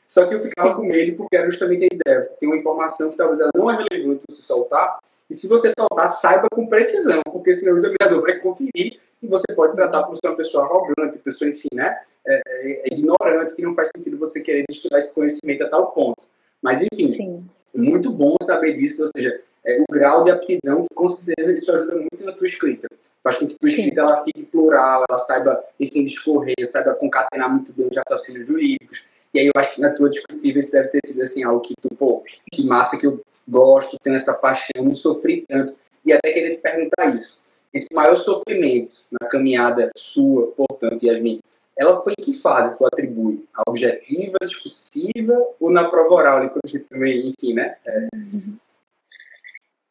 só que eu ficava com medo, porque era justamente a ideia. Você tem uma informação que talvez ela não é relevante você soltar, e se você soltar, saiba com precisão, porque senão o examinador vai conferir e você pode tratar por ser uma pessoa arrogante, pessoa, enfim, né, é, é, é ignorante, que não faz sentido você querer estudar esse conhecimento a tal ponto. Mas, enfim, Sim. muito bom saber disso, ou seja, é, o grau de aptidão que com certeza isso ajuda muito na tua escrita. Faz com que a tua escrita ela fique plural, ela saiba, enfim, discorrer, saiba concatenar muito bem os raciocínios jurídicos. E aí eu acho que na tua discussível isso deve ter sido assim, algo que tu, pô, que massa que eu gosto, tenho essa paixão, não sofri tanto. E até queria te perguntar isso. Esse maior sofrimento na caminhada sua, portanto, Yasmin, ela foi em que fase tu atribui? A objetiva, discursiva ou na prova oral? também, enfim, né? É.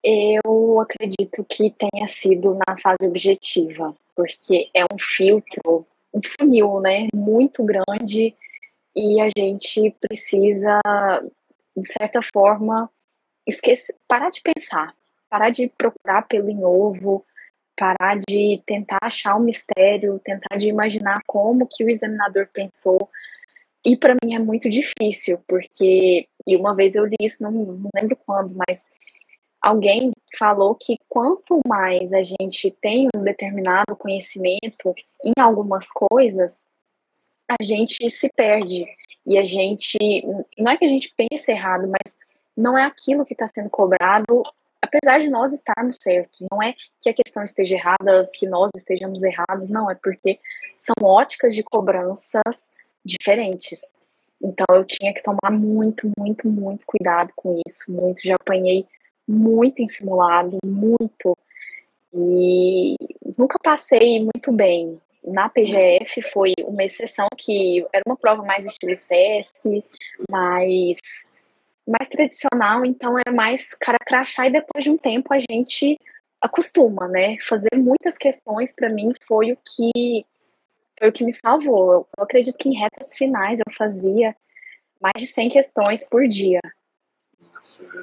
Eu acredito que tenha sido na fase objetiva, porque é um filtro, um funil, né? Muito grande e a gente precisa, de certa forma, esquecer, parar de pensar, parar de procurar pelo em ovo, parar de tentar achar um mistério, tentar de imaginar como que o examinador pensou. E para mim é muito difícil, porque e uma vez eu li isso, não, não lembro quando, mas alguém falou que quanto mais a gente tem um determinado conhecimento em algumas coisas, a gente se perde e a gente não é que a gente pense errado, mas não é aquilo que está sendo cobrado apesar de nós estarmos certos, não é que a questão esteja errada, que nós estejamos errados, não, é porque são óticas de cobranças diferentes. Então eu tinha que tomar muito, muito, muito cuidado com isso, muito, já apanhei muito em simulado, muito, e nunca passei muito bem. Na PGF foi uma exceção que era uma prova mais estilo CS, mais mais tradicional, então era mais cara crachá e depois de um tempo a gente acostuma, né? Fazer muitas questões para mim foi o que foi o que me salvou. Eu, eu acredito que em retas finais eu fazia mais de 100 questões por dia.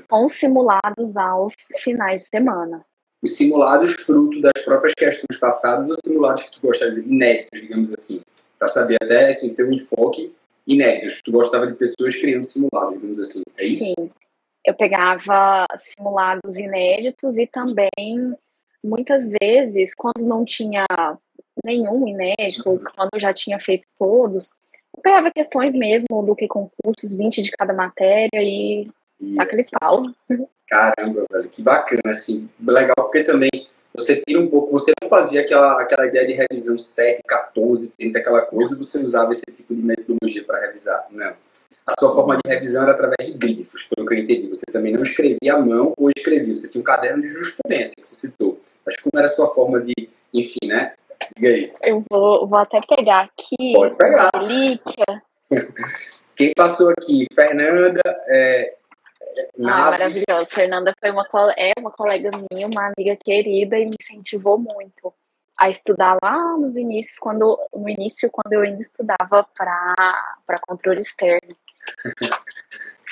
Com simulados aos finais de semana. Os simulados fruto das próprias questões passadas ou simulados que tu gosta de inéditos, digamos assim, para saber até assim, ter um enfoque inéditos. Tu gostava de pessoas criando simulados, digamos assim. É isso? Sim. Eu pegava simulados inéditos e também, muitas vezes, quando não tinha nenhum inédito, ou quando eu já tinha feito todos, eu pegava questões mesmo do que concursos, 20 de cada matéria e aquele pau. Caramba, velho, que bacana, assim. Legal, porque também você tira um pouco, você não fazia aquela, aquela ideia de revisão 7, 14, 30, aquela coisa, você usava esse tipo de metodologia para revisar. Não. A sua forma de revisão era através de grifos, pelo que eu entendi. Você também não escrevia à mão ou escrevia. Você tinha um caderno de jurisprudência, você citou. Mas como era a sua forma de, enfim, né? Diga aí. Eu vou, vou até pegar aqui. Pode pegar. Relíquia. [laughs] Quem passou aqui? Fernanda, é, ah, maravilhoso. Fernanda foi uma, é uma colega minha, uma amiga querida e me incentivou muito a estudar lá nos inícios, quando no início, quando eu ainda estudava para controle externo. [laughs]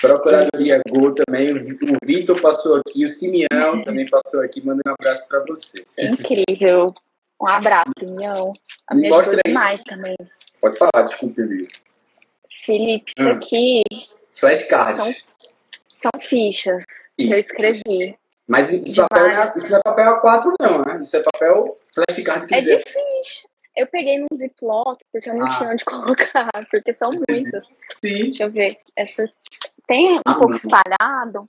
Procuradoria Go também, o Vitor passou aqui, o Simeão também passou aqui, manda um abraço para você. Incrível. Um abraço, Simeão. A me ajudou demais também. Pode falar, desculpe, Vitor. Felipe, isso hum. aqui. Flashcards. São são fichas isso. que eu escrevi. Mas isso, papel, é isso não é papel A4, não, né? Isso é papel flashcard que É de ficha. Eu peguei num Ziploc, porque eu não ah. tinha onde colocar, [laughs] porque são muitas. Sim. Deixa eu ver. Essa tem um ah, pouco espalhado.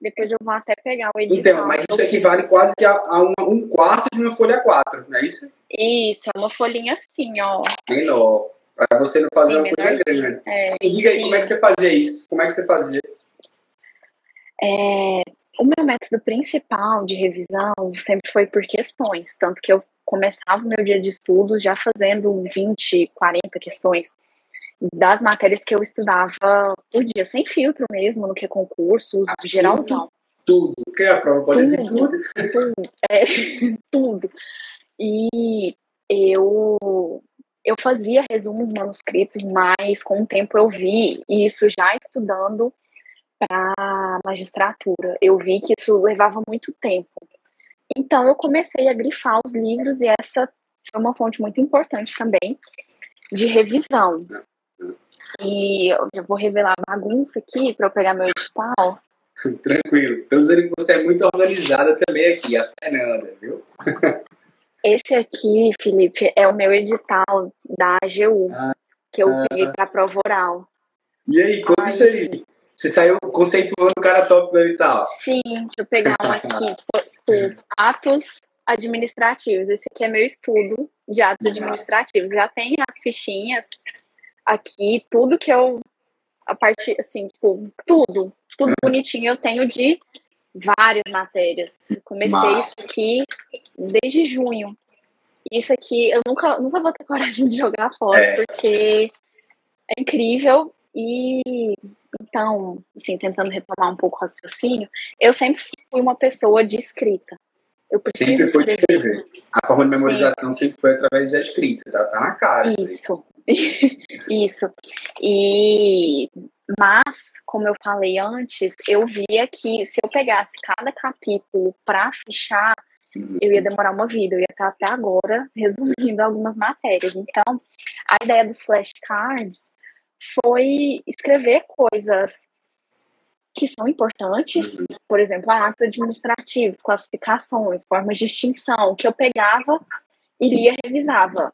Depois eu vou até pegar o edital. Então, mas isso equivale quase que a, a uma, um quarto de uma folha 4, não é isso? Isso, é uma folhinha assim, ó. Menor. Para você não fazer sim, uma coisa grande. É, sim, diga aí como é que você fazia isso? Como é que você fazia? É, o meu método principal de revisão sempre foi por questões, tanto que eu começava o meu dia de estudos já fazendo 20, 40 questões das matérias que eu estudava por dia, sem filtro mesmo, no que concursos, ah, geralzão. Tudo, que a prova pode tudo, tudo. [laughs] Tudo, é, tudo. E eu eu fazia resumos manuscritos, mas com o tempo eu vi isso já estudando para magistratura. Eu vi que isso levava muito tempo. Então eu comecei a grifar os livros e essa foi uma fonte muito importante também de revisão. E eu já vou revelar a bagunça aqui para eu pegar meu edital. [laughs] Tranquilo. Estou dizendo que você é muito organizada também aqui, a Fernanda, viu? [laughs] Esse aqui, Felipe, é o meu edital da AGU, ah, que eu ah, peguei para prova oral. E aí, conta aí. Você saiu conceituando o cara top e tal. Sim, deixa eu pegar um aqui. Tipo, atos administrativos. Esse aqui é meu estudo de atos administrativos. Já tem as fichinhas aqui, tudo que eu. A parte, assim, tipo, tudo. Tudo bonitinho eu tenho de várias matérias. Comecei isso aqui desde junho. Isso aqui eu nunca, nunca vou ter coragem de jogar fora, é. porque é incrível. E então, assim, tentando retomar um pouco o raciocínio, eu sempre fui uma pessoa de escrita. Eu sempre foi de escrever. A forma de memorização sempre foi através da escrita, tá, tá na cara. Isso. [laughs] Isso. E mas, como eu falei antes, eu via que se eu pegasse cada capítulo para fichar, eu ia demorar uma vida, eu ia estar até agora resumindo algumas matérias. Então, a ideia dos flashcards foi escrever coisas que são importantes, uhum. por exemplo, atos administrativos, classificações, formas de extinção, que eu pegava e lia revisava.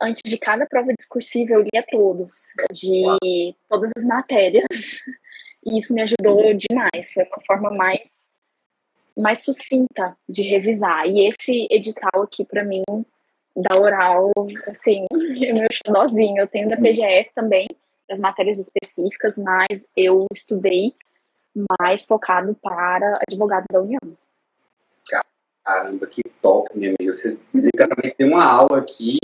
Antes de cada prova discursiva, eu lia todos, de todas as matérias. E isso me ajudou demais. Foi uma forma mais, mais sucinta de revisar. E esse edital aqui, para mim, da oral, assim, [laughs] é meu xodózinho. Eu tenho da PGF também, as matérias específicas, mas eu estudei mais focado para advogado da União. Caramba, que top, minha amiga. Você literalmente tem uma aula aqui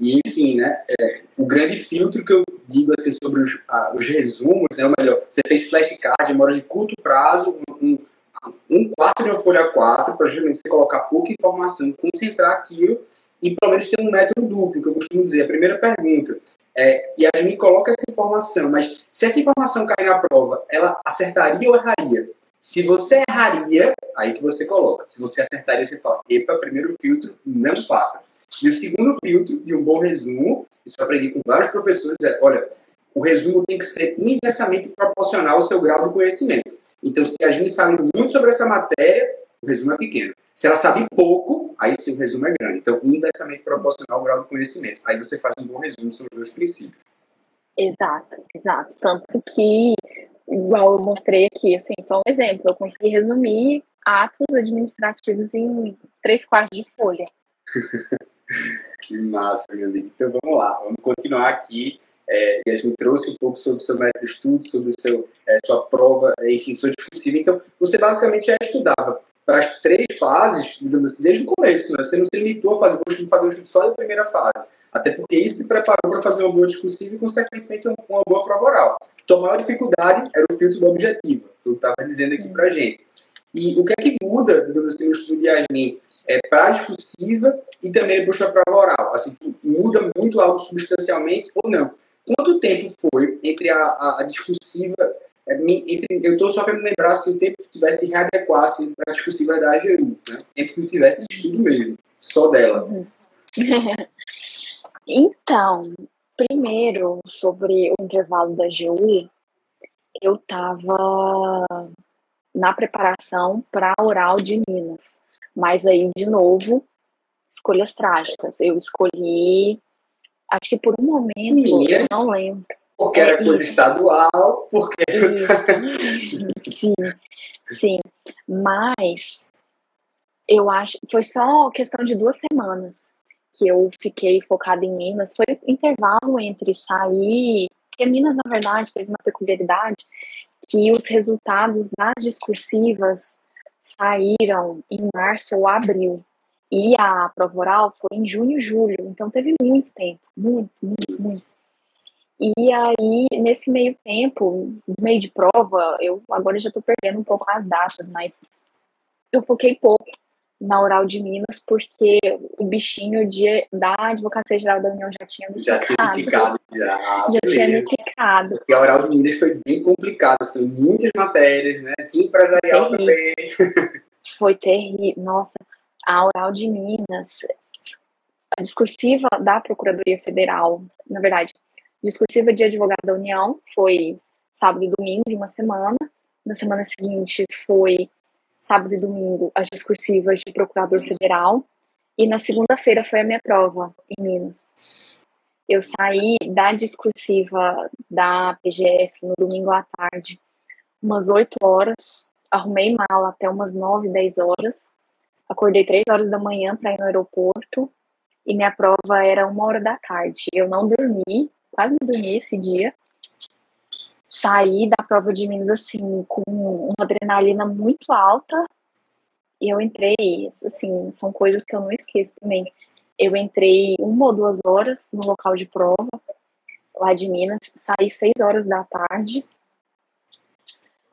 e, enfim, né, é, o grande filtro que eu digo assim, sobre os, ah, os resumos, né, ou melhor, você fez flashcard, demora de curto prazo, um, um quarto de uma folha 4, para justamente você colocar pouca informação, concentrar aquilo e pelo menos ter um método duplo, que eu costumo dizer. A primeira pergunta, é, e a gente coloca essa informação, mas se essa informação cair na prova, ela acertaria ou erraria? Se você erraria, aí que você coloca. Se você acertaria, você fala, epa, primeiro filtro, não passa. E o segundo filtro, de um bom resumo, isso eu aprendi com vários professores, é, olha, o resumo tem que ser inversamente proporcional ao seu grau de conhecimento. Então, se a gente sabe muito sobre essa matéria, o resumo é pequeno. Se ela sabe pouco, aí o resumo é grande. Então, inversamente proporcional ao grau de conhecimento. Aí você faz um bom resumo sobre os dois princípios. Exato, exato. Tanto que, igual eu mostrei aqui, assim, só um exemplo, eu consegui resumir atos administrativos em três quartos de folha. [laughs] que massa, meu amigo. Então vamos lá, vamos continuar aqui. É, e a gente trouxe um pouco sobre o seu método de estudo, sobre o seu, é, sua prova, enfim, sua discursiva. Então, você basicamente já estudava para as três fases, digamos assim, desde o começo. Né? Você não se limitou a fazer, fazer um estudo só da primeira fase. Até porque isso te preparou para fazer uma boa discursiva e, consequentemente, uma boa prova oral. Então, a maior dificuldade era o filtro do objetivo, que eu estava dizendo aqui para gente. E o que é que muda, digamos assim, no estudo de Yasmin é, para a discursiva e também para a prova oral? Assim, muda muito algo substancialmente ou não? Quanto tempo foi entre a, a, a discursiva é, entre, eu estou só querendo lembrar se o tempo que tivesse readequasse para a discursiva da AGU, né? O tempo que tivesse estudo mesmo, só dela. [laughs] então, primeiro, sobre o intervalo da AGU, eu estava na preparação para a oral de Minas. Mas aí, de novo, escolhas trágicas. Eu escolhi, acho que por um momento, eu não lembro porque era é, coisa estadual, porque. [laughs] sim, sim. Mas eu acho. Foi só questão de duas semanas que eu fiquei focada em Minas. Foi o intervalo entre sair. Porque Minas, na verdade, teve uma peculiaridade que os resultados das discursivas saíram em março ou abril. E a prova oral foi em junho, julho. Então teve muito tempo. Muito, muito, muito. E aí, nesse meio tempo, meio de prova, eu agora já estou perdendo um pouco as datas, mas eu foquei pouco na Oral de Minas, porque o bichinho de, da Advocacia Geral da União já tinha me já. Tinha já, já tinha me picado. Porque a Oral de Minas foi bem complicado, assim, muitas matérias, né? Tinha empresarial também. [laughs] Foi terrível. Nossa, a Oral de Minas, a discursiva da Procuradoria Federal, na verdade, discursiva de advogado da União foi sábado e domingo de uma semana. Na semana seguinte foi sábado e domingo as discursivas de procurador federal. E na segunda-feira foi a minha prova em Minas. Eu saí da discursiva da PGF no domingo à tarde umas 8 horas, arrumei mala até umas 9, 10 horas, acordei 3 horas da manhã para ir no aeroporto e minha prova era uma hora da tarde. Eu não dormi, quase dormi esse dia. Saí da prova de Minas assim, com uma adrenalina muito alta. E eu entrei, assim, são coisas que eu não esqueço também. Eu entrei uma ou duas horas no local de prova, lá de Minas, saí seis horas da tarde.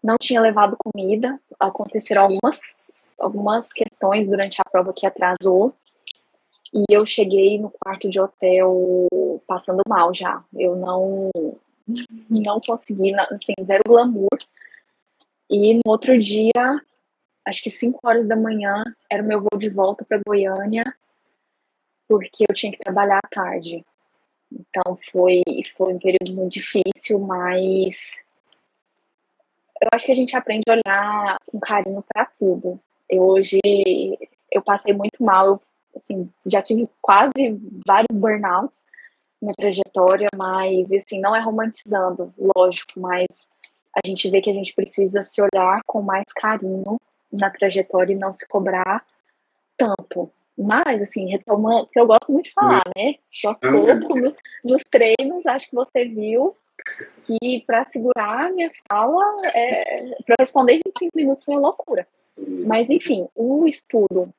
Não tinha levado comida, aconteceram algumas, algumas questões durante a prova que atrasou. E eu cheguei no quarto de hotel passando mal já. Eu não não consegui, assim, zero glamour. E no outro dia, acho que 5 horas da manhã, era o meu voo de volta para Goiânia, porque eu tinha que trabalhar à tarde. Então foi, foi um período muito difícil, mas eu acho que a gente aprende a olhar com carinho para tudo. Eu hoje eu passei muito mal, eu assim, já tive quase vários burnouts na trajetória, mas assim, não é romantizando, lógico, mas a gente vê que a gente precisa se olhar com mais carinho na trajetória e não se cobrar tanto. Mas, assim, retomando, porque eu gosto muito de falar, né? Gosto pouco no, nos treinos, acho que você viu que para segurar a minha fala, é, para responder em 25 minutos foi uma loucura. Mas, enfim, o estudo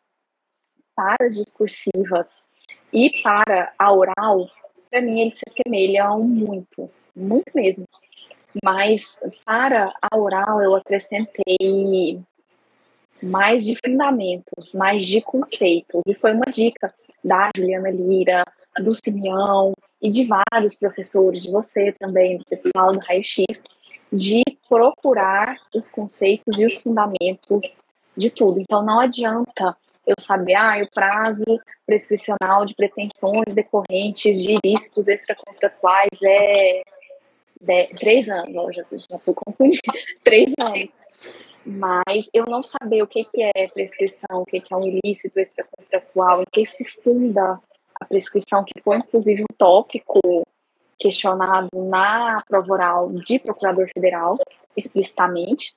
para as discursivas e para a oral, para mim eles se assemelham muito, muito mesmo. Mas para a oral eu acrescentei mais de fundamentos, mais de conceitos. E foi uma dica da Juliana Lira, do Simeão e de vários professores, de você também, do pessoal do Raio X, de procurar os conceitos e os fundamentos de tudo. Então não adianta eu saber, ah, o prazo prescricional de pretensões decorrentes de ilícitos extracontratuais é de, três anos, ó, já, já fui confundindo, [laughs] três anos. Mas eu não saber o que, que é prescrição, o que, que é um ilícito extracontratual, em que se funda a prescrição, que foi inclusive um tópico questionado na prova oral de procurador federal, explicitamente.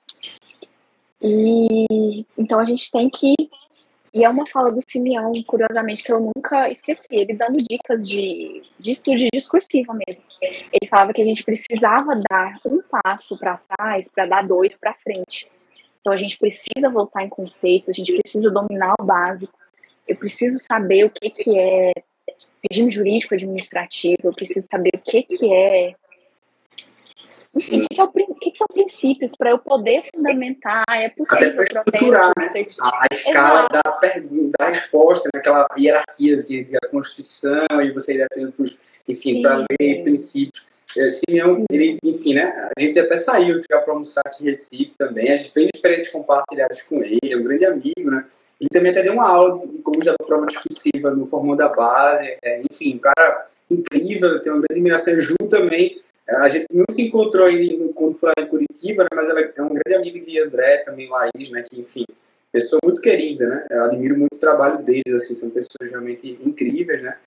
E então a gente tem que e é uma fala do Simeão, curiosamente, que eu nunca esqueci, ele dando dicas de, de estudo discursivo mesmo. Ele falava que a gente precisava dar um passo para trás para dar dois para frente. Então a gente precisa voltar em conceitos, a gente precisa dominar o básico. Eu preciso saber o que, que é regime jurídico administrativo, eu preciso saber o que, que é o que, é o, que, que são princípios para eu poder fundamentar? É possível estruturar né? a, escala da pergunta, da resposta, né? aquela hierarquiazinha da Constituição e você descendo, enfim, para ler princípios. É, Simeão, ele, enfim, né? A gente até saiu para almoçar aqui em Recife também. A gente fez experiências compartilhadas com ele, é um grande amigo, né? Ele também até deu uma aula de como usar prova discursiva no Formando da Base. É, enfim, um cara incrível, tem uma grande admiração. Ju também a gente não se encontrou ainda quando foi lá em Curitiba, né, mas ela é um grande amigo de André, também Laís, né, que, enfim, pessoa muito querida, né? Eu admiro muito o trabalho deles, assim, são pessoas realmente incríveis, né?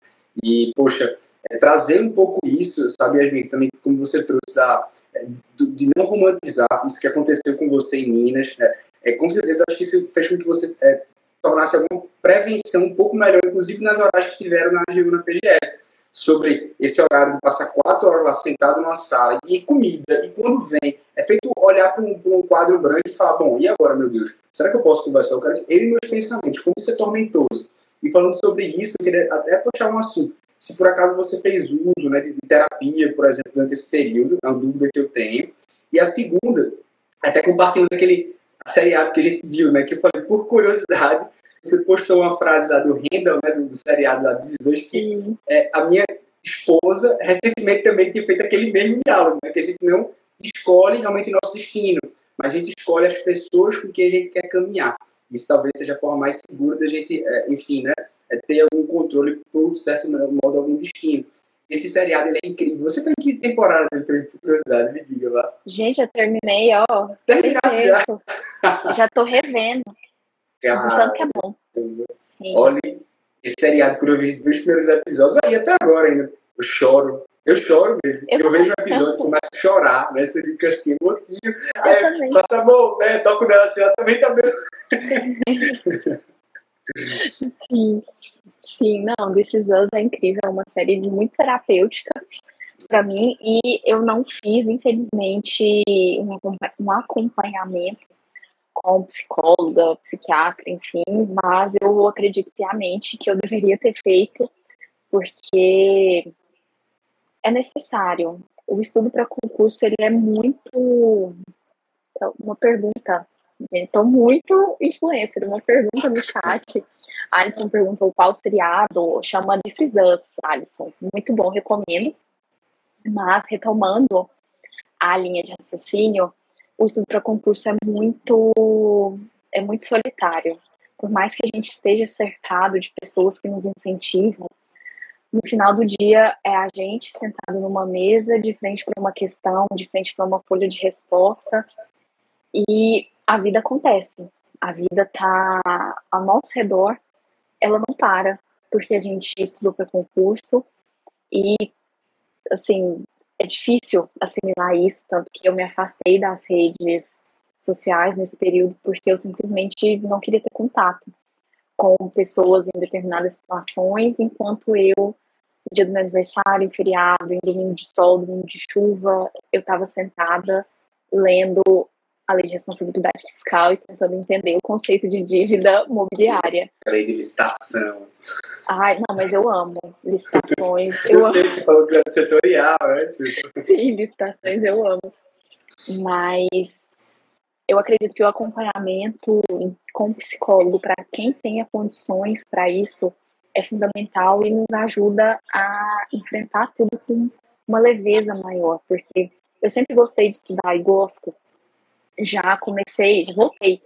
E, poxa, é, trazer um pouco isso, sabe, Yasmin, também como você trouxe, da, é, de não romantizar isso que aconteceu com você em Minas, né? É, com certeza, acho que isso fez com que você é, tornasse alguma prevenção um pouco melhor, inclusive nas horas que tiveram na AGU na PGF sobre esse horário de passar quatro horas lá sentado numa sala e comida, e quando vem, é feito olhar para um, um, quadro branco e falar, bom, e agora, meu Deus, será que eu posso conversar? Eu quero ele meus pensamentos, como isso é tormentoso. E falando sobre isso, eu queria até puxar um assunto. Se por acaso você fez uso né, de terapia, por exemplo, durante esse período, é uma dúvida que eu tenho. E a segunda, até compartilhando aquele seriado que a gente viu, né, que eu falei, por curiosidade, você postou uma frase lá do Randall, né, do, do seriado lá dos dois, que é, a minha esposa recentemente também tinha feito aquele mesmo diálogo, né, que a gente não escolhe realmente o nosso destino, mas a gente escolhe as pessoas com quem a gente quer caminhar. Isso talvez seja a forma mais segura da gente, é, enfim, né, é ter algum controle por um certo modo, algum destino. Esse seriado é incrível. Você tem que temporada por curiosidade? Me diga lá. Gente, eu terminei, ó. Terminaste já? Já tô revendo. Cara, tanto que é bom. Olha, esse seriado que eu vi os primeiros episódios, aí até agora ainda, eu choro. Eu choro mesmo. Eu, eu vejo um episódio, começo a chorar, né? Você fica assim, emotinho. Aí, passa a mão, né? Toco nela assim, ela também tá meio. [laughs] Sim, sim, não, This Is Us é incrível, é uma série muito terapêutica para mim e eu não fiz, infelizmente, um, um acompanhamento com psicóloga, psiquiatra, enfim, mas eu acredito piamente que eu deveria ter feito porque é necessário. O estudo para concurso ele é muito uma pergunta Estou muito influencer. Uma pergunta no chat. Alisson perguntou qual seriado. Chama Is Us, Alisson. Muito bom, recomendo. Mas, retomando a linha de raciocínio, o estudo para concurso é muito, é muito solitário. Por mais que a gente esteja cercado de pessoas que nos incentivam, no final do dia é a gente sentado numa mesa, de frente para uma questão, de frente para uma folha de resposta, e a vida acontece. A vida tá ao nosso redor, ela não para, porque a gente estudou para concurso e, assim, é difícil assimilar isso, tanto que eu me afastei das redes sociais nesse período porque eu simplesmente não queria ter contato com pessoas em determinadas situações, enquanto eu, no dia do meu aniversário, em feriado, em domingo de sol, domingo de chuva, eu estava sentada lendo a lei de responsabilidade fiscal e tentando entender o conceito de dívida mobiliária. A lei de licitação. Ai, não, mas eu amo licitações. [laughs] eu, eu sei que falou que era setorial, né? Tipo. Sim, licitações eu amo. Mas eu acredito que o acompanhamento com psicólogo para quem tenha condições para isso é fundamental e nos ajuda a enfrentar tudo com uma leveza maior, porque eu sempre gostei de estudar e gosto, já comecei, já voltei.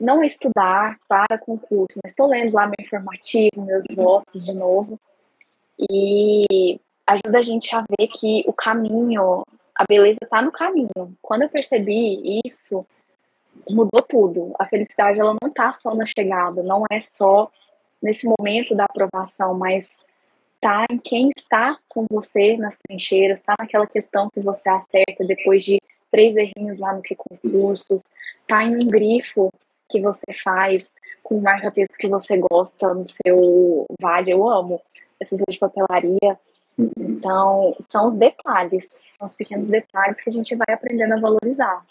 Não estudar para concurso, mas estou lendo lá meu informativo, meus votos de novo. E ajuda a gente a ver que o caminho, a beleza está no caminho. Quando eu percebi isso, mudou tudo. A felicidade ela não está só na chegada, não é só nesse momento da aprovação, mas tá em quem está com você nas trincheiras, está naquela questão que você acerta depois de três errinhos lá no que concursos, tá em um grifo que você faz com marca-texto que você gosta no seu vale, eu amo essas de papelaria. Então, são os detalhes, são os pequenos detalhes que a gente vai aprendendo a valorizar.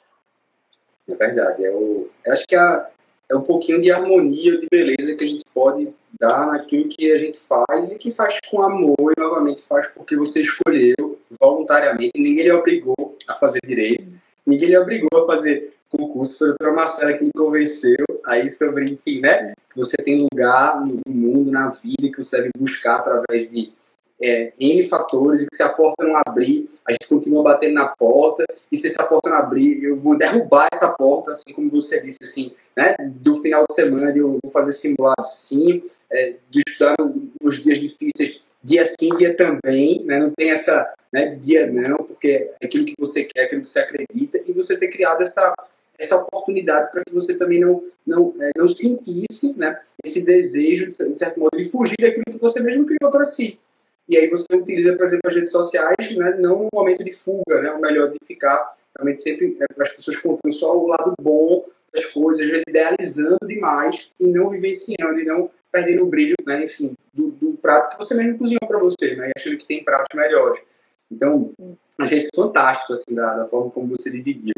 É verdade. É o, acho que é, é um pouquinho de harmonia, de beleza que a gente pode dar naquilo que a gente faz e que faz com amor e novamente faz porque você escolheu voluntariamente, ninguém lhe obrigou a fazer direito, ninguém lhe obrigou a fazer concurso, foi o doutora Marcela que me convenceu. Aí sobre, enfim, né, você tem lugar no mundo, na vida, que você deve buscar através de é, N fatores, e que se a porta não abrir, a gente continua batendo na porta, e se essa porta não abrir, eu vou derrubar essa porta, assim como você disse, assim, né, do final de semana eu vou fazer simulado sim, é, de estudar nos dias difíceis, dia sim, dia também, né, não tem essa né, dia não, porque é aquilo que você quer, aquilo que você acredita, e você ter criado essa, essa oportunidade para que você também não, não, é, não sentisse né, esse desejo, de certo modo, de fugir daquilo que você mesmo criou para si. E aí você utiliza, por exemplo, as redes sociais, né, não um momento de fuga, né, o melhor de ficar realmente sempre né, as pessoas contando só o lado bom das coisas, às vezes idealizando demais e não vivenciando e não perdendo o brilho, né, enfim, do, do prato que você mesmo cozinhou para você, né, e achando que tem pratos melhores. Então, achei isso fantástico, assim, da, da forma como você dividiu.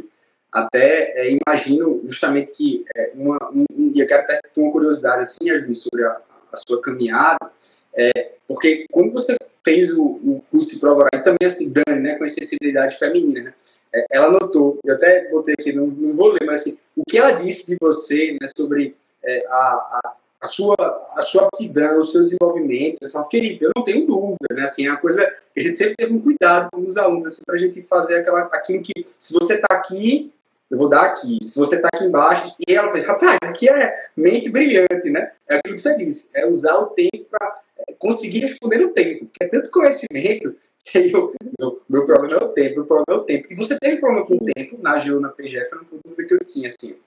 Até é, imagino justamente que é, uma, um, e eu quero até ter uma curiosidade, assim, sobre a, a sua caminhada, é, porque quando você fez o, o curso de prova e também assim, Dani, né, com sensibilidade feminina, né, é, ela notou, eu até botei aqui, não, não vou ler, mas assim, o que ela disse de você, né, sobre é, a, a a sua, a sua aptidão, o seu desenvolvimento. Eu falo, Felipe, eu não tenho dúvida, né? Assim, é uma coisa a gente sempre teve um cuidado com os alunos, assim, para a gente fazer aquela, aquilo que, se você está aqui, eu vou dar aqui. Se você está aqui embaixo, e ela fez, rapaz, aqui é mente brilhante, né? É aquilo que você disse, é usar o tempo para é, conseguir responder no tempo, porque é tanto conhecimento [laughs] eu, meu, meu problema é o tempo, meu problema é o tempo. E você teve problema com o tempo na GEO, na PGF, não dúvida que eu tinha, assim.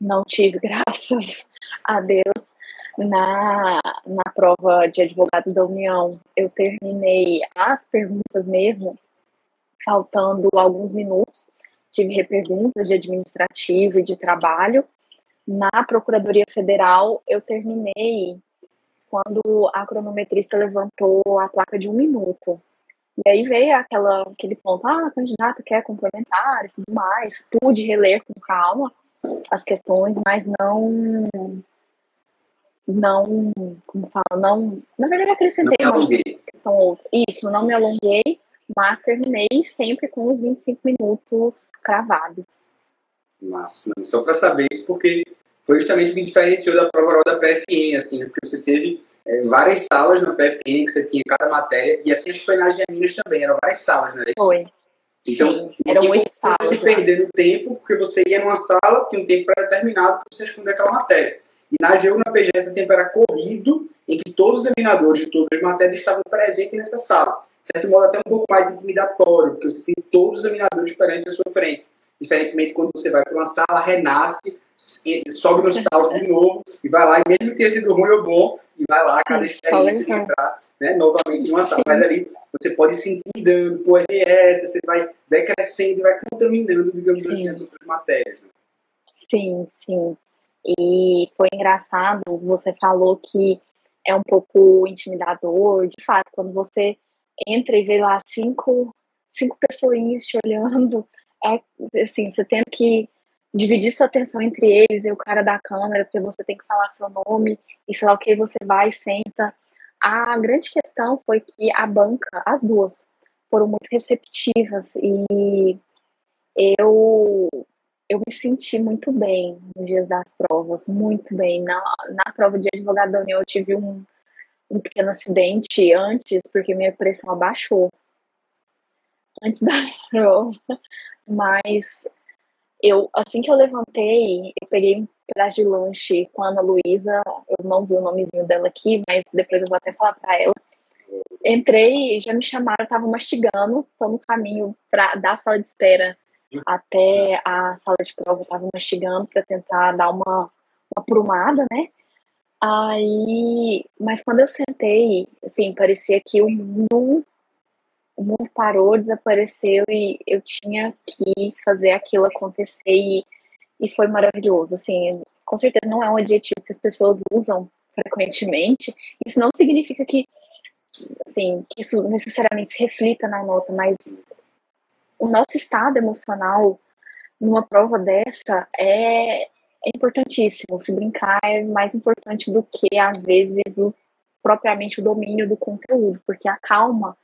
Não tive, [laughs] graças a Deus. Na, na prova de advogado da União, eu terminei as perguntas mesmo, faltando alguns minutos. Tive reperguntas de administrativo e de trabalho. Na Procuradoria Federal, eu terminei quando a cronometrista levantou a placa de um minuto. E aí veio aquela, aquele ponto, ah, a candidata quer complementar e tudo mais, pude reler com calma as questões, mas não, não, como fala, não, na verdade acrescentei uma questão outra. Isso, não me alonguei, mas terminei sempre com os 25 minutos cravados. Massa, só para saber isso, porque foi justamente o que diferenciou da prova oral da PFN, assim, porque você teve é, várias salas na PFN, que você tinha cada matéria, e assim acho que foi nas Minas também, eram várias salas, né? Foi. Então, Sim, eram oito salas. Você se perder no tempo, porque você ia numa sala, tinha um tempo pré-determinado para você responder aquela matéria. E na GEU, na PGF, o tempo era corrido, em que todos os examinadores de todas as matérias estavam presentes nessa sala. De certo modo, até um pouco mais intimidatório, porque você tem todos os examinadores perante a sua frente. Diferentemente, quando você vai para uma sala, renasce, sobe no salto de novo e vai lá, e mesmo que tenha sido ruim ou bom, e vai lá, cada experiência de entrar né, novamente em uma sala. Mas ali você pode se intimidando por RS, você vai decrescendo e vai contaminando, digamos assim, sim. assim, as outras matérias. Né? Sim, sim. E foi engraçado, você falou que é um pouco intimidador, de fato, quando você entra e vê lá cinco, cinco pessoinhas te olhando, é assim, você tem que dividir sua atenção entre eles e o cara da câmera, porque você tem que falar seu nome e sei lá o que, você vai senta. A grande questão foi que a banca, as duas, foram muito receptivas e eu eu me senti muito bem nos dias das provas, muito bem. Na, na prova de advogado da União eu tive um, um pequeno acidente antes, porque minha pressão abaixou antes [laughs] da prova. Mas eu, assim que eu levantei, eu peguei um pedaço de lanche com a Ana Luísa, eu não vi o nomezinho dela aqui, mas depois eu vou até falar pra ela. Entrei, já me chamaram, tava mastigando, tô no caminho pra, da sala de espera até a sala de prova, eu tava mastigando para tentar dar uma, uma prumada, né? Aí, mas quando eu sentei, assim, parecia que o mundo o mundo parou, desapareceu e eu tinha que fazer aquilo acontecer e, e foi maravilhoso. Assim, com certeza não é um adjetivo que as pessoas usam frequentemente. Isso não significa que, assim, que isso necessariamente se reflita na nota, mas o nosso estado emocional numa prova dessa é, é importantíssimo. Se brincar é mais importante do que, às vezes, o, propriamente o domínio do conteúdo, porque a calma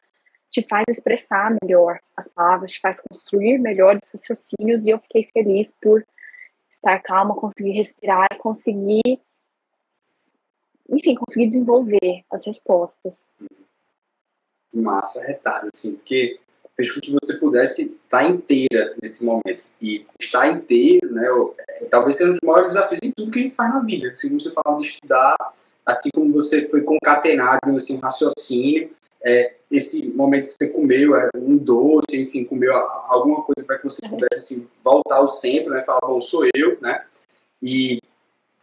te faz expressar melhor as palavras, te faz construir melhor os raciocínios, e eu fiquei feliz por estar calma, conseguir respirar e conseguir, enfim, conseguir desenvolver as respostas. Massa, retardo, assim, porque fez com que você pudesse estar inteira nesse momento. E estar inteiro, né, é, talvez seja um dos maiores desafios em tudo que a gente faz na vida. Se você fala de estudar, assim como você foi concatenado, assim, um raciocínio, é, esse momento que você comeu é, um doce, enfim, comeu alguma coisa para que você pudesse assim, voltar ao centro, né? Falar, bom, sou eu, né? E,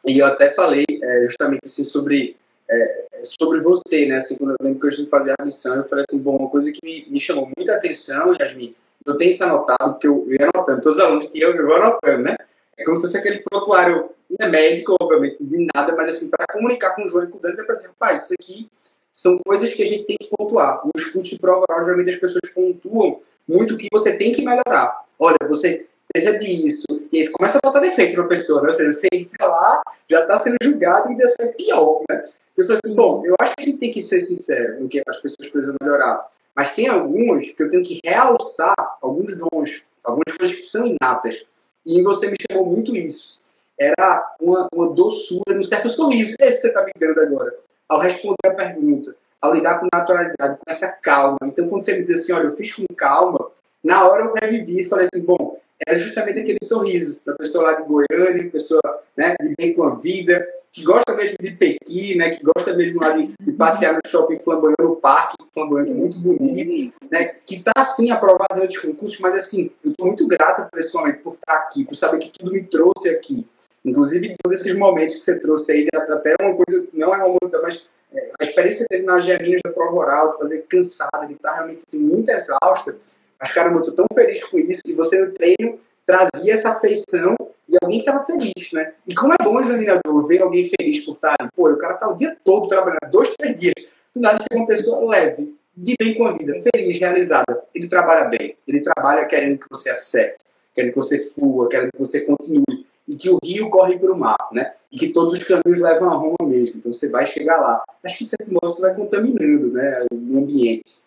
e eu até falei é, justamente assim, sobre, é, sobre você, né? Assim, quando eu lembro que eu fui fazer a missão, eu falei assim, bom, uma coisa que me, me chamou muita atenção, Yasmin, eu tenho isso anotado, porque eu ia anotando, todos os alunos que eu, eu vou anotando, né? É como se fosse aquele prontuário, não é médico, obviamente, de nada, mas assim, para comunicar com o João e com o Dante, é para dizer, rapaz, isso aqui são coisas que a gente tem que pontuar. Nos cursos de prova geralmente as pessoas pontuam muito o que você tem que melhorar. Olha, você precisa disso. E aí começa a botar defeito na pessoa, né? Ou seja, você entra lá, já está sendo julgado e ainda ser pior, né? Eu falei assim, bom, eu acho que a gente tem que ser sincero no que as pessoas precisam melhorar. Mas tem alguns que eu tenho que realçar, alguns dons, algumas coisas que são inatas. E você me chamou muito isso. Era uma, uma doçura, um certo sorriso. Esse você está me dando agora ao responder a pergunta, ao lidar com naturalidade, com essa calma. Então, quando você me diz assim, olha, eu fiz com calma, na hora eu revivi e falei assim, bom, era justamente aquele sorriso da pessoa lá de Goiânia, pessoa né, de bem com a vida, que gosta mesmo de Pequi, né, que gosta mesmo lá de, de passear no shopping flamboyant, no parque flamboyant, muito bonito, né, que está, assim, aprovado em outros concursos, mas, assim, eu estou muito grato por esse momento, por estar aqui, por saber que tudo me trouxe aqui. Inclusive, todos esses momentos que você trouxe aí, até uma coisa, não é uma coisa, mas é, a experiência dele nas Geminas da prova oral, de fazer cansado, de estar realmente assim, muito exausta, mas caramba, eu tô tão feliz com isso, e você no treino trazia essa afeição e alguém que estava feliz, né? E como é bom examinador ver alguém feliz por estar ali. Pô, o cara tá o dia todo trabalhando, dois, três dias. Do nada chega uma pessoa leve, de bem com a vida, feliz, realizada. Ele trabalha bem. Ele trabalha querendo que você acerte, querendo que você flua, querendo que você continue. E que o rio corre para o mar, né? E que todos os caminhos levam a Roma mesmo. Então você vai chegar lá. Acho que certo modo você vai contaminando, né? O ambiente.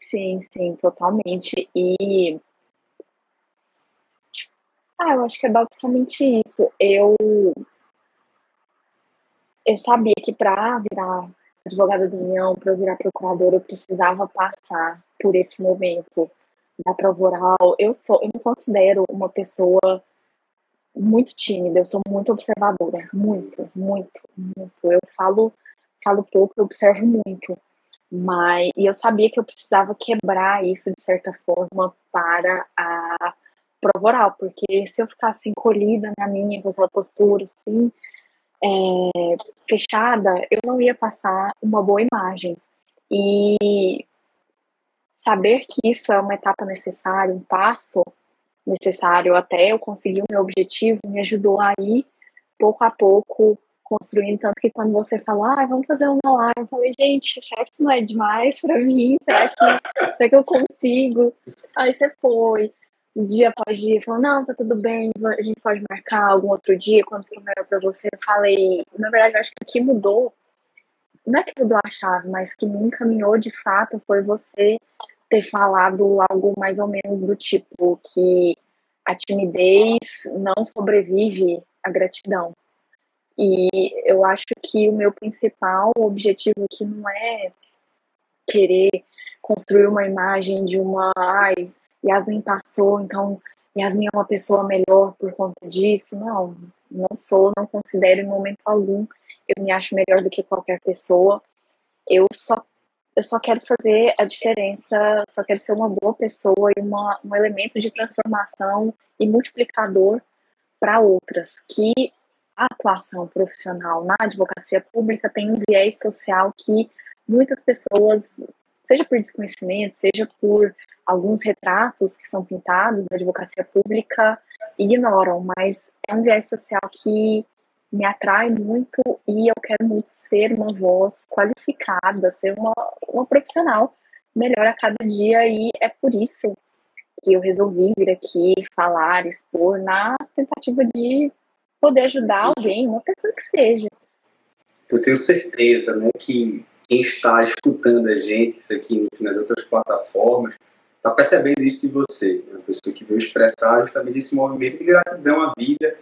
Sim, sim, totalmente. E ah, eu acho que é basicamente isso. Eu eu sabia que para virar advogada da União, para eu virar procuradora, eu precisava passar por esse momento da prova oral. Eu sou, eu me considero uma pessoa muito tímida, eu sou muito observadora, muito, muito, muito. Eu falo, falo pouco, eu observo muito. Mas e eu sabia que eu precisava quebrar isso de certa forma para a prova oral, porque se eu ficasse encolhida na minha, com aquela postura assim, é, fechada, eu não ia passar uma boa imagem. E saber que isso é uma etapa necessária, um passo necessário até eu conseguir o meu objetivo, me ajudou a ir pouco a pouco construindo. Tanto que quando você fala, ah, vamos fazer uma live, eu falei, gente, será que isso não é demais para mim? Será que, será que eu consigo? Aí você foi dia após dia, falou, não, tá tudo bem, a gente pode marcar algum outro dia, quando for melhor pra você. Eu falei, na verdade, eu acho que o que mudou, não é que mudou a chave, mas que me encaminhou de fato foi você ter falado algo mais ou menos do tipo que a timidez não sobrevive à gratidão. E eu acho que o meu principal objetivo aqui não é querer construir uma imagem de uma, ai, Yasmin passou, então Yasmin é uma pessoa melhor por conta disso. Não, não sou, não considero em momento algum. Eu me acho melhor do que qualquer pessoa. Eu só, eu só quero fazer a diferença, só quero ser uma boa pessoa e uma, um elemento de transformação e multiplicador para outras. Que atuação profissional na advocacia pública tem um viés social que muitas pessoas, seja por desconhecimento, seja por alguns retratos que são pintados da advocacia pública ignoram, mas é um viés social que me atrai muito e eu quero muito ser uma voz qualificada, ser uma, uma profissional melhor a cada dia e é por isso que eu resolvi vir aqui falar, expor na tentativa de poder ajudar alguém, uma pessoa que seja. Eu tenho certeza, né, que quem está escutando a gente, isso aqui nas outras plataformas, está percebendo isso de você, né? uma pessoa que veio expressar justamente esse movimento de gratidão à vida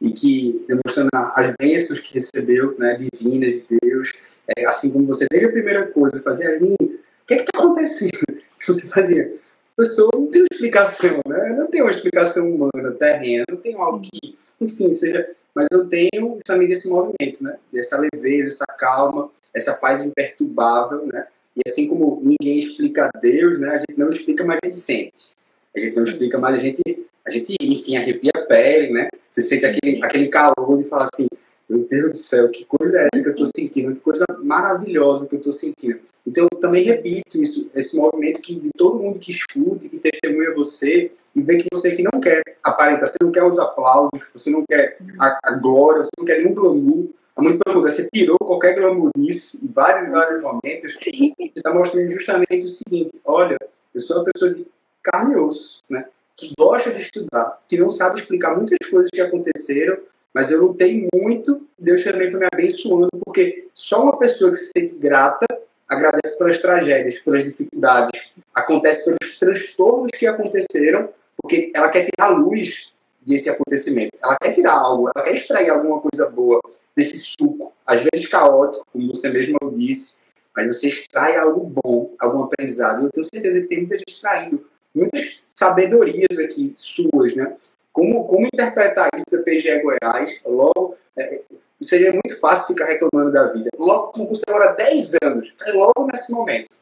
e que demonstrando as bênçãos que recebeu, né, divinas de Deus, é, assim como você desde a primeira coisa fazia, mim, o que é está acontecendo? [laughs] Você fazia, pessoa não tem explicação, né? Não tem uma explicação humana, terrena, não tem algo que, enfim, seja. Mas eu tenho também desse movimento, né? Dessa leveza, essa calma, essa paz imperturbável, né? E assim como ninguém explica Deus, né, a gente não explica, mas a gente sente. A gente não explica, mas a gente, a gente enfim, arrepia a pele, né? Você sente aquele, aquele calor de falar assim, meu Deus do céu, que coisa é essa que eu estou sentindo? Que coisa maravilhosa que eu estou sentindo. Então, eu também repito isso, esse movimento que de todo mundo que escuta, que testemunha você, e vê que você que não quer aparentar, você não quer os aplausos, você não quer a, a glória, você não quer nenhum glamour, Há muito pergunta, você tirou qualquer glamourice em vários, vários momentos. Você está mostrando justamente o seguinte: olha, eu sou uma pessoa de carne e osso, né? que gosta de estudar, que não sabe explicar muitas coisas que aconteceram, mas eu lutei muito e Deus também foi me abençoando, porque só uma pessoa que se sente grata agradece pelas tragédias, pelas dificuldades, acontece pelos transtornos que aconteceram, porque ela quer tirar a luz desse acontecimento. Ela quer tirar algo, ela quer extrair alguma coisa boa desse suco, às vezes caótico, como você mesmo disse, mas você extrai algo bom, algum aprendizado. Eu tenho certeza que tem muita gente extraindo muitas sabedorias aqui suas, né? Como, como interpretar isso da PGE Goiás? Logo, é, seria muito fácil ficar reclamando da vida. Logo, como você demora 10 anos, é logo nesse momento.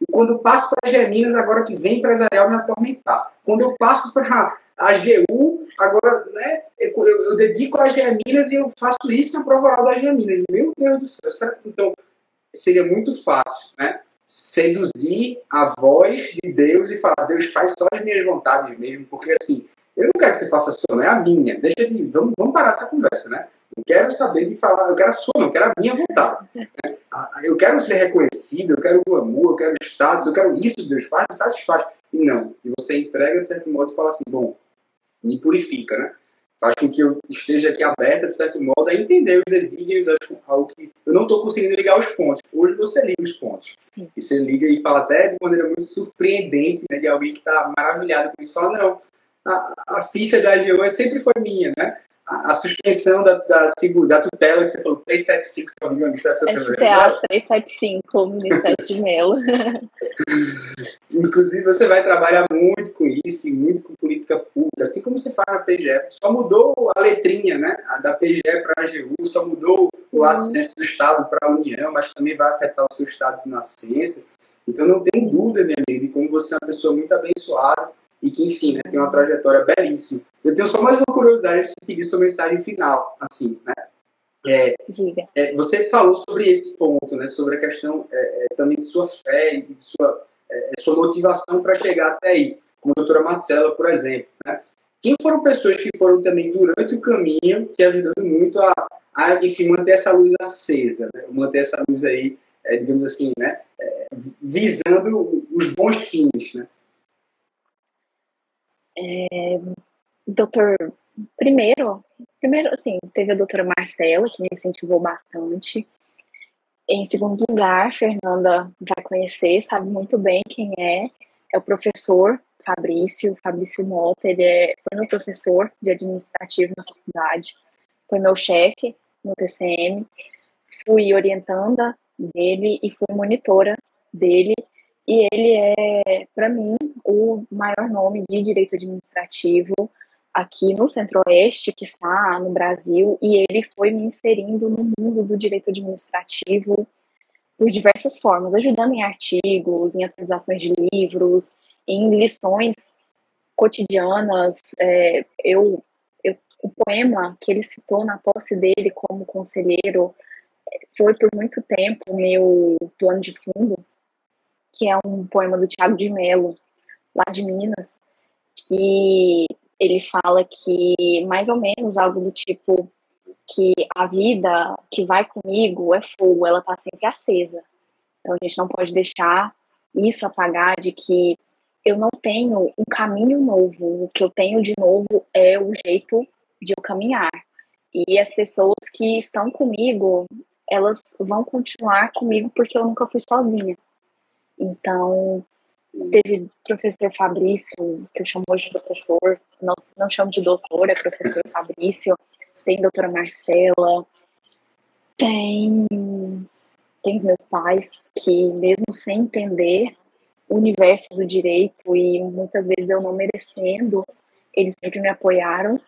E quando eu passo para a Geminas, agora que vem empresarial me atormentar. Quando eu passo para a AGU, agora né, eu, eu, dedico a Minas e eu faço isso na prova oral da Minas. Meu Deus do céu. Certo? Então, seria muito fácil, né? Seduzir a voz de Deus e falar, Deus faz só as minhas vontades mesmo, porque assim, eu não quero que você faça a sua, não é a minha. Deixa de. Vamos, vamos parar essa conversa, né? Eu quero saber de falar, eu quero a sua, não, eu quero a minha vontade. Né? Eu quero ser reconhecido, eu quero glamour, eu quero status, eu quero isso, Deus faz, me satisfaz. E não. E você entrega de certo modo e fala assim, bom, me purifica, né? Faz com que eu esteja aqui aberta, de certo modo, a entender os desígnios, algo que eu não estou conseguindo ligar os pontos. Hoje você liga os pontos. Sim. E você liga e fala até de maneira muito surpreendente, né? De alguém que está maravilhado com isso. Fala, não, a, a ficha da AGO sempre foi minha, né? a, suspensão da, da, da, tutela que você falou, 375, se não me engano, STA 375, Ministério de Melo. [laughs] Inclusive, você vai trabalhar muito com isso e muito com política pública, assim como você faz na PGE. Só mudou a letrinha, né? A da PGE para a AGU, só mudou o lado uhum. do Estado para a União, mas também vai afetar o seu estado de nascença. Então, não tem dúvida, minha amiga, de como você é uma pessoa muito abençoada e que, enfim, né, tem uma trajetória belíssima. Eu tenho só mais uma curiosidade de pedir sua mensagem final, assim, né? É, Diga. É, você falou sobre esse ponto, né, sobre a questão é, é também de sua fé e de sua, é, é, sua motivação para chegar até aí, como a doutora Marcela, por exemplo. Né? Quem foram pessoas que foram também durante o caminho te ajudando muito a, a enfim, manter essa luz acesa, né? manter essa luz aí, digamos assim, né, visando os bons fins, né? É, doutor, primeiro, primeiro, assim, teve a doutora Marcela, que me incentivou bastante. Em segundo lugar, Fernanda vai conhecer, sabe muito bem quem é. É o professor Fabrício, Fabrício Mota, ele é, foi meu professor de administrativo na faculdade, foi meu chefe no TCM, fui orientanda dele e fui monitora dele e ele é, para mim, o maior nome de direito administrativo aqui no Centro-Oeste, que está no Brasil, e ele foi me inserindo no mundo do direito administrativo por diversas formas, ajudando em artigos, em atualizações de livros, em lições cotidianas. É, eu, eu, o poema que ele citou na posse dele como conselheiro foi por muito tempo meu plano de fundo que é um poema do Tiago de Mello, lá de Minas, que ele fala que mais ou menos algo do tipo que a vida que vai comigo é fogo, ela tá sempre acesa. Então a gente não pode deixar isso apagar de que eu não tenho um caminho novo, o que eu tenho de novo é o jeito de eu caminhar. E as pessoas que estão comigo, elas vão continuar comigo porque eu nunca fui sozinha. Então, teve professor Fabrício, que eu chamo hoje de professor, não, não chamo de doutor, é professor Fabrício, tem doutora Marcela, tem, tem os meus pais, que mesmo sem entender o universo do direito e muitas vezes eu não merecendo, eles sempre me apoiaram.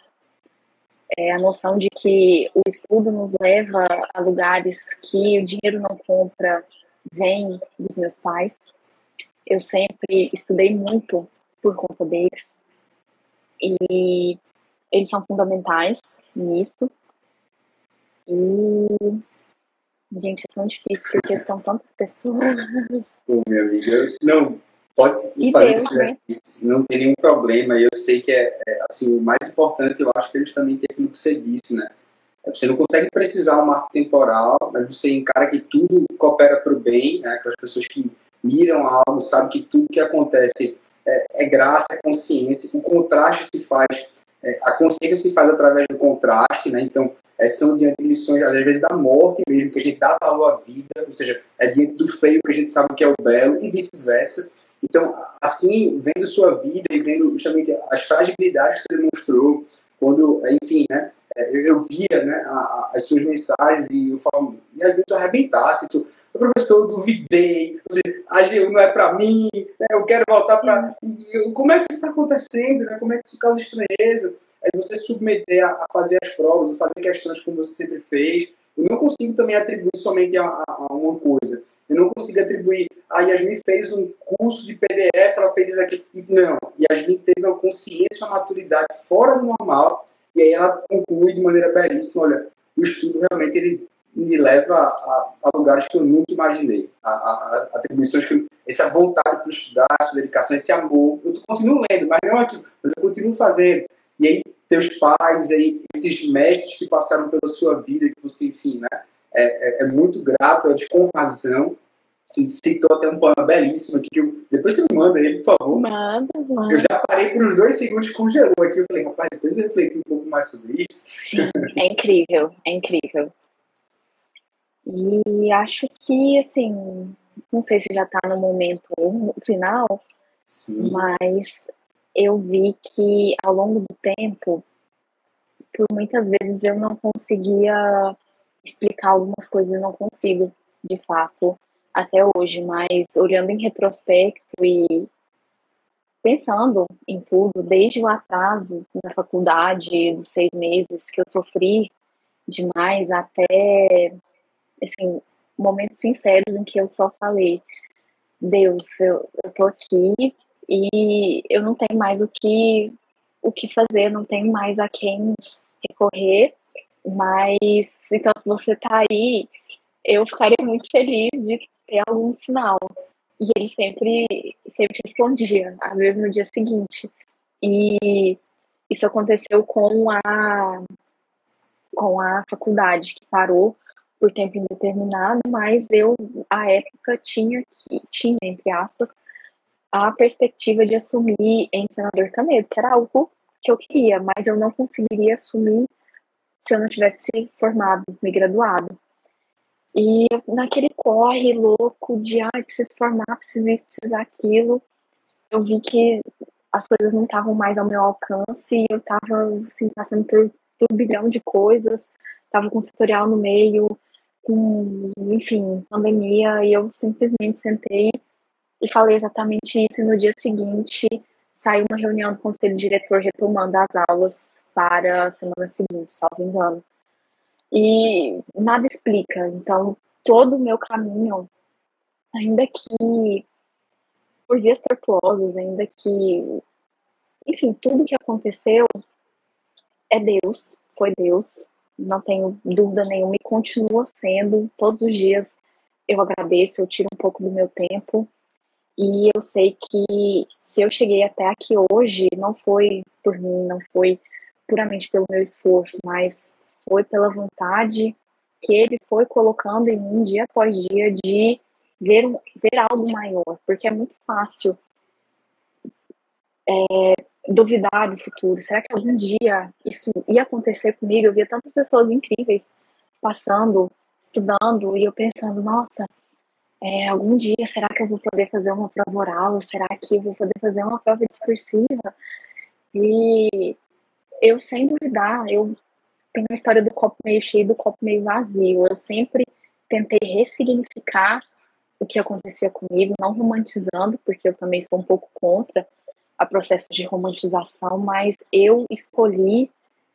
É a noção de que o estudo nos leva a lugares que o dinheiro não compra, vem dos meus pais. Eu sempre estudei muito por conta deles. E eles são fundamentais nisso. E, gente, é tão difícil porque são tantas pessoas. Pô, minha amiga, não, pode e fazer Deus, né? não tem nenhum problema. Eu sei que é, é, assim, o mais importante, eu acho que é justamente aquilo que você disse, né? Você não consegue precisar um marco temporal, mas você encara que tudo coopera para o bem, né? Aquelas pessoas que miram algo, sabem que tudo que acontece é, é graça, é consciência. O contraste se faz, é, a consciência se faz através do contraste, né? Então, é, são diante de lições, às vezes, da morte mesmo, que a gente dá valor à vida, ou seja, é diante do feio que a gente sabe que é o belo, e vice-versa. Então, assim, vendo sua vida e vendo justamente as fragilidades que você demonstrou, quando, enfim, né? É, eu via né, as suas mensagens e eu falo, e às vezes tu arrebentasse, tu, professor, eu duvidei, a GU não é para mim, né, eu quero voltar para. Como é que isso está acontecendo? Né, como é que isso causa estranheza? É você submeter a, a, fazer as provas, a fazer questões como você sempre fez. Eu não consigo também atribuir somente a, a, a uma coisa. Eu não consigo atribuir. A Yasmin fez um curso de PDF, ela fez isso aqui. Não. Yasmin teve uma consciência, uma maturidade fora do normal e aí ela conclui de maneira belíssima, olha, o estudo realmente ele me leva a, a, lugares que eu nunca imaginei. A, a, atribuições que eu, essa vontade para estudar, essa dedicação, esse amor. Eu continuo lendo, mas não aqui, mas eu continuo fazendo. E aí, teus pais, aí, esses mestres que passaram pela sua vida, que você, enfim, né, é, é, é muito grato, é de com razão. E citou até um poema belíssimo aqui, que eu, depois que você manda ele, por favor. Manda, manda. Eu já parei por uns dois segundos, congelou aqui. Eu falei, rapaz, depois eu refleti um pouco mais sobre isso. Sim, é incrível, é incrível. E acho que, assim, não sei se já está no momento final, Sim. mas eu vi que ao longo do tempo, por muitas vezes eu não conseguia explicar algumas coisas, eu não consigo, de fato, até hoje, mas olhando em retrospecto e pensando em tudo, desde o atraso na faculdade, dos seis meses que eu sofri demais, até assim, momentos sinceros em que eu só falei, Deus, eu, eu tô aqui e eu não tenho mais o que o que fazer, não tenho mais a quem recorrer, mas então se você tá aí, eu ficaria muito feliz de ter algum sinal. E ele sempre sempre respondia, às vezes no dia seguinte. E isso aconteceu com a com a faculdade que parou por tempo indeterminado, mas eu, à época, tinha, tinha entre aspas, a perspectiva de assumir em senador Canedo, que era algo que eu queria, mas eu não conseguiria assumir se eu não tivesse formado, me graduado. E naquele corre louco de, ai, ah, preciso formar, preciso isso, preciso aquilo, eu vi que as coisas não estavam mais ao meu alcance eu estava, assim, passando por turbilhão de coisas, estava com o tutorial no meio, com, enfim, pandemia, e eu simplesmente sentei e falei exatamente isso, e no dia seguinte saiu uma reunião do conselho diretor retomando as aulas para a semana seguinte, salvo engano. E nada explica, então todo o meu caminho, ainda que por vias tortuosas, ainda que, enfim, tudo que aconteceu é Deus, foi Deus, não tenho dúvida nenhuma e continua sendo. Todos os dias eu agradeço, eu tiro um pouco do meu tempo. E eu sei que se eu cheguei até aqui hoje, não foi por mim, não foi puramente pelo meu esforço, mas foi pela vontade que ele foi colocando em mim dia após dia de ver, ver algo maior, porque é muito fácil é, duvidar do futuro. Será que algum dia isso ia acontecer comigo? Eu via tantas pessoas incríveis passando, estudando, e eu pensando, nossa, é, algum dia será que eu vou poder fazer uma prova oral? Será que eu vou poder fazer uma prova discursiva? E eu, sem duvidar, eu tenho a história do copo meio cheio e do copo meio vazio. Eu sempre tentei ressignificar o que acontecia comigo, não romantizando, porque eu também sou um pouco contra a processo de romantização, mas eu escolhi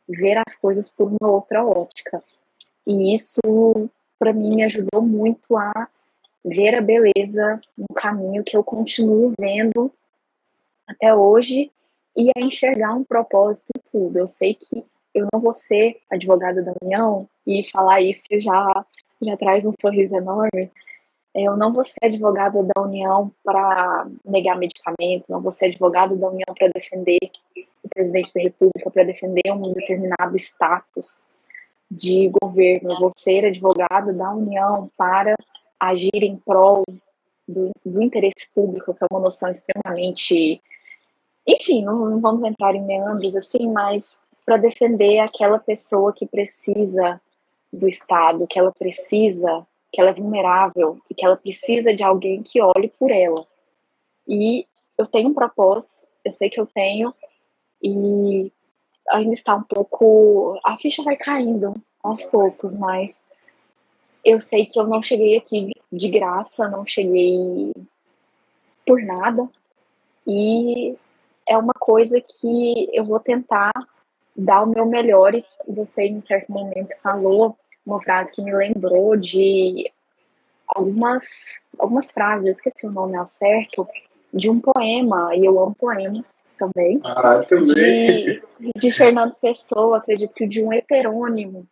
ver as coisas por uma outra ótica. E isso, para mim, me ajudou muito a ver a beleza no caminho que eu continuo vendo até hoje e a enxergar um propósito em tudo. Eu sei que eu não vou ser advogada da União e falar isso já já traz um sorriso enorme, eu não vou ser advogada da União para negar medicamento, não vou ser advogada da União para defender o presidente da República, para defender um determinado status de governo. Eu vou ser advogada da União para agir em prol do, do interesse público, que é uma noção extremamente. Enfim, não, não vamos entrar em meandros assim, mas para defender aquela pessoa que precisa do Estado, que ela precisa que ela é vulnerável e que ela precisa de alguém que olhe por ela. E eu tenho um propósito, eu sei que eu tenho, e ainda está um pouco. A ficha vai caindo aos poucos, mas eu sei que eu não cheguei aqui de graça, não cheguei por nada, e é uma coisa que eu vou tentar dar o meu melhor, e você em um certo momento falou uma frase que me lembrou de algumas, algumas frases, eu esqueci o nome ao certo, de um poema, e eu amo poemas também. Ah, também. De, de Fernando Pessoa, acredito que de um heterônimo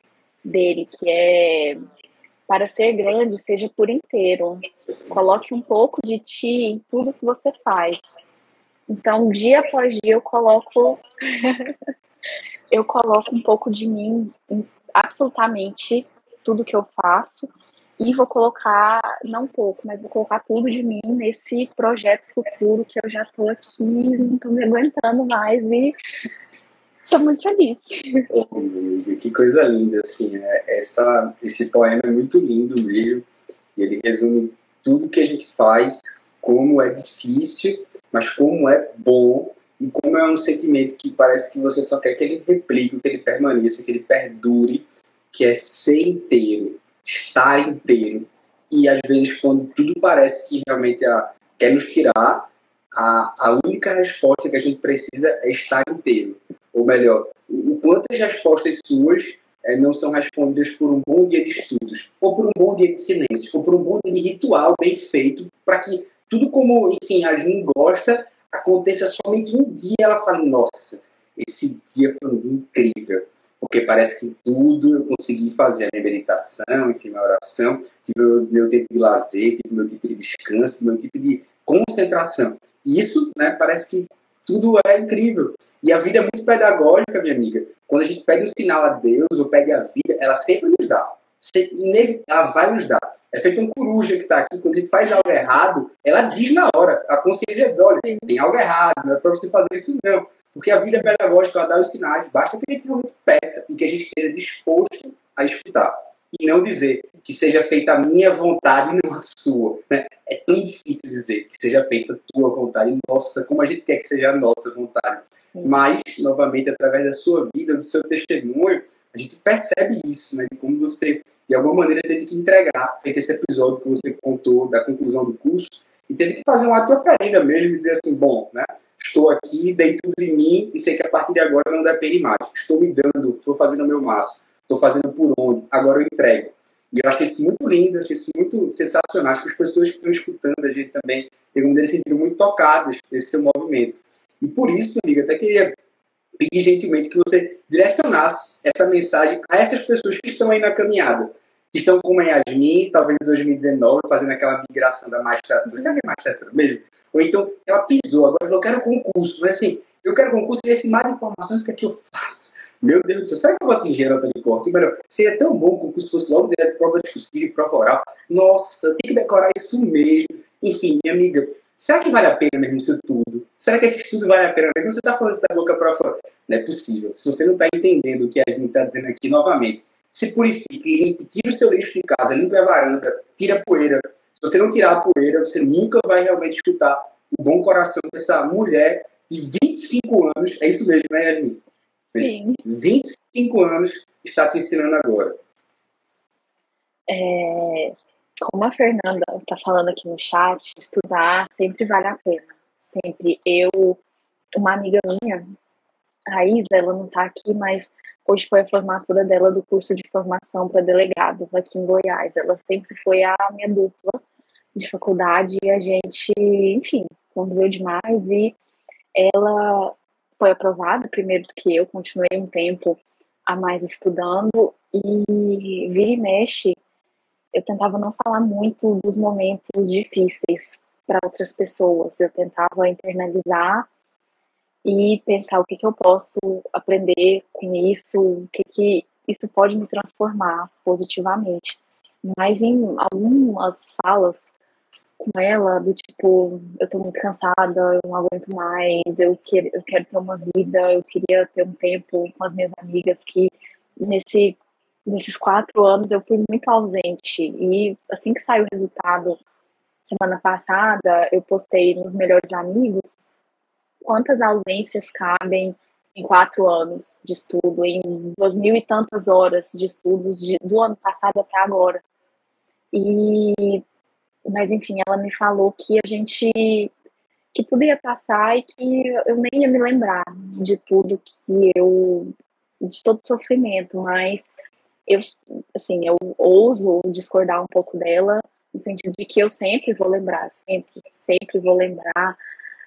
dele, que é para ser grande, seja por inteiro. Coloque um pouco de ti em tudo que você faz. Então, dia após dia, eu coloco. Eu coloco um pouco de mim em absolutamente tudo que eu faço. E vou colocar, não pouco, mas vou colocar tudo de mim nesse projeto futuro que eu já tô aqui, não tô me aguentando mais e Estou muito feliz. que coisa linda, assim. É, essa, esse poema é muito lindo mesmo. E ele resume tudo que a gente faz, como é difícil, mas como é bom e como é um sentimento que parece que você só quer que ele replique, que ele permaneça, que ele perdure, que é ser inteiro, estar inteiro. E às vezes, quando tudo parece que realmente a, quer nos tirar, a, a única resposta que a gente precisa é estar inteiro ou melhor, o quanto as respostas suas é, não são respondidas por um bom dia de estudos, ou por um bom dia de silêncio, ou por um bom dia de ritual bem feito, para que tudo como, enfim, a gente gosta, aconteça somente um dia ela fala, nossa, esse dia foi um dia incrível, porque parece que tudo eu consegui fazer, a minha meditação, enfim, minha oração, tive meu, meu tempo de lazer, tive meu tipo de descanso, meu tipo de concentração. Isso, né, parece que tudo é incrível. E a vida é muito pedagógica, minha amiga. Quando a gente pede um sinal a Deus ou pede a vida, ela sempre nos dá. Ela vai nos dar. É feito um coruja que está aqui. Quando a gente faz algo errado, ela diz na hora. A consciência diz: olha, tem algo errado, não é para você fazer isso, não. Porque a vida pedagógica, ela dá os sinais. Basta que a gente realmente peça e que a gente esteja disposto a escutar e não dizer que seja feita a minha vontade e não a sua. Né? É tão difícil dizer que seja feita a tua vontade, nossa, como a gente quer que seja a nossa vontade. Mas, novamente, através da sua vida, do seu testemunho, a gente percebe isso, né? Como você, de alguma maneira, teve que entregar, feito esse episódio que você contou da conclusão do curso, e teve que fazer um ato oferenda mesmo, e dizer assim, bom, né? Estou aqui, dei tudo de mim e sei que a partir de agora não depende mais. Estou me dando, estou fazendo o meu máximo estou fazendo por onde, agora eu entrego. E eu acho isso muito lindo, acho isso muito sensacional. Acho que as pessoas que estão escutando a gente também, de alguma maneira, se sentiram muito tocadas nesse seu movimento. E por isso, amiga, até queria pedir gentilmente que você direcionasse essa mensagem a essas pessoas que estão aí na caminhada, que estão como a Yasmin, talvez em 2019, fazendo aquela migração da magistratura. Sabe a magistratura mesmo? Ou então, ela pisou, agora eu quero concurso. Mas assim, eu quero concurso e esse mar de informações, que é que eu faço? Meu Deus do céu, será que eu vou atingir a nota de corte? Melhor, seria tão bom que o curso fosse logo direto prova discursiva prova oral. Nossa, tem que decorar isso mesmo. Enfim, minha amiga, será que vale a pena mesmo isso tudo? Será que esse estudo vale a pena mesmo? Você está falando isso da boca para fora. Não é possível. Se você não está entendendo o que a gente está dizendo aqui novamente, se purifique, limpe, tira o seu lixo de casa, limpe a varanda, tira a poeira. Se você não tirar a poeira, você nunca vai realmente escutar o bom coração dessa mulher de 25 anos. É isso mesmo, né, Yasmin? Sim. 25 anos está te ensinando agora. É, como a Fernanda está falando aqui no chat, estudar sempre vale a pena. Sempre. Eu, uma amiga minha, a Isa, ela não está aqui, mas hoje foi a formatura dela do curso de formação para delegado aqui em Goiás. Ela sempre foi a minha dupla de faculdade e a gente, enfim, conviveu demais e ela foi aprovada primeiro do que eu, continuei um tempo a mais estudando e vira e mexe, eu tentava não falar muito dos momentos difíceis para outras pessoas, eu tentava internalizar e pensar o que, que eu posso aprender com isso, o que, que isso pode me transformar positivamente. Mas em algumas falas com ela, do tipo, eu tô muito cansada, eu não aguento mais, eu quero, eu quero ter uma vida, eu queria ter um tempo com as minhas amigas que nesse, nesses quatro anos eu fui muito ausente. E assim que saiu o resultado, semana passada, eu postei nos Melhores Amigos quantas ausências cabem em quatro anos de estudo, em duas mil e tantas horas de estudos de, do ano passado até agora. E mas enfim, ela me falou que a gente que tudo ia passar e que eu nem ia me lembrar de tudo que eu de todo o sofrimento, mas eu assim, eu ouso discordar um pouco dela no sentido de que eu sempre vou lembrar, sempre, sempre vou lembrar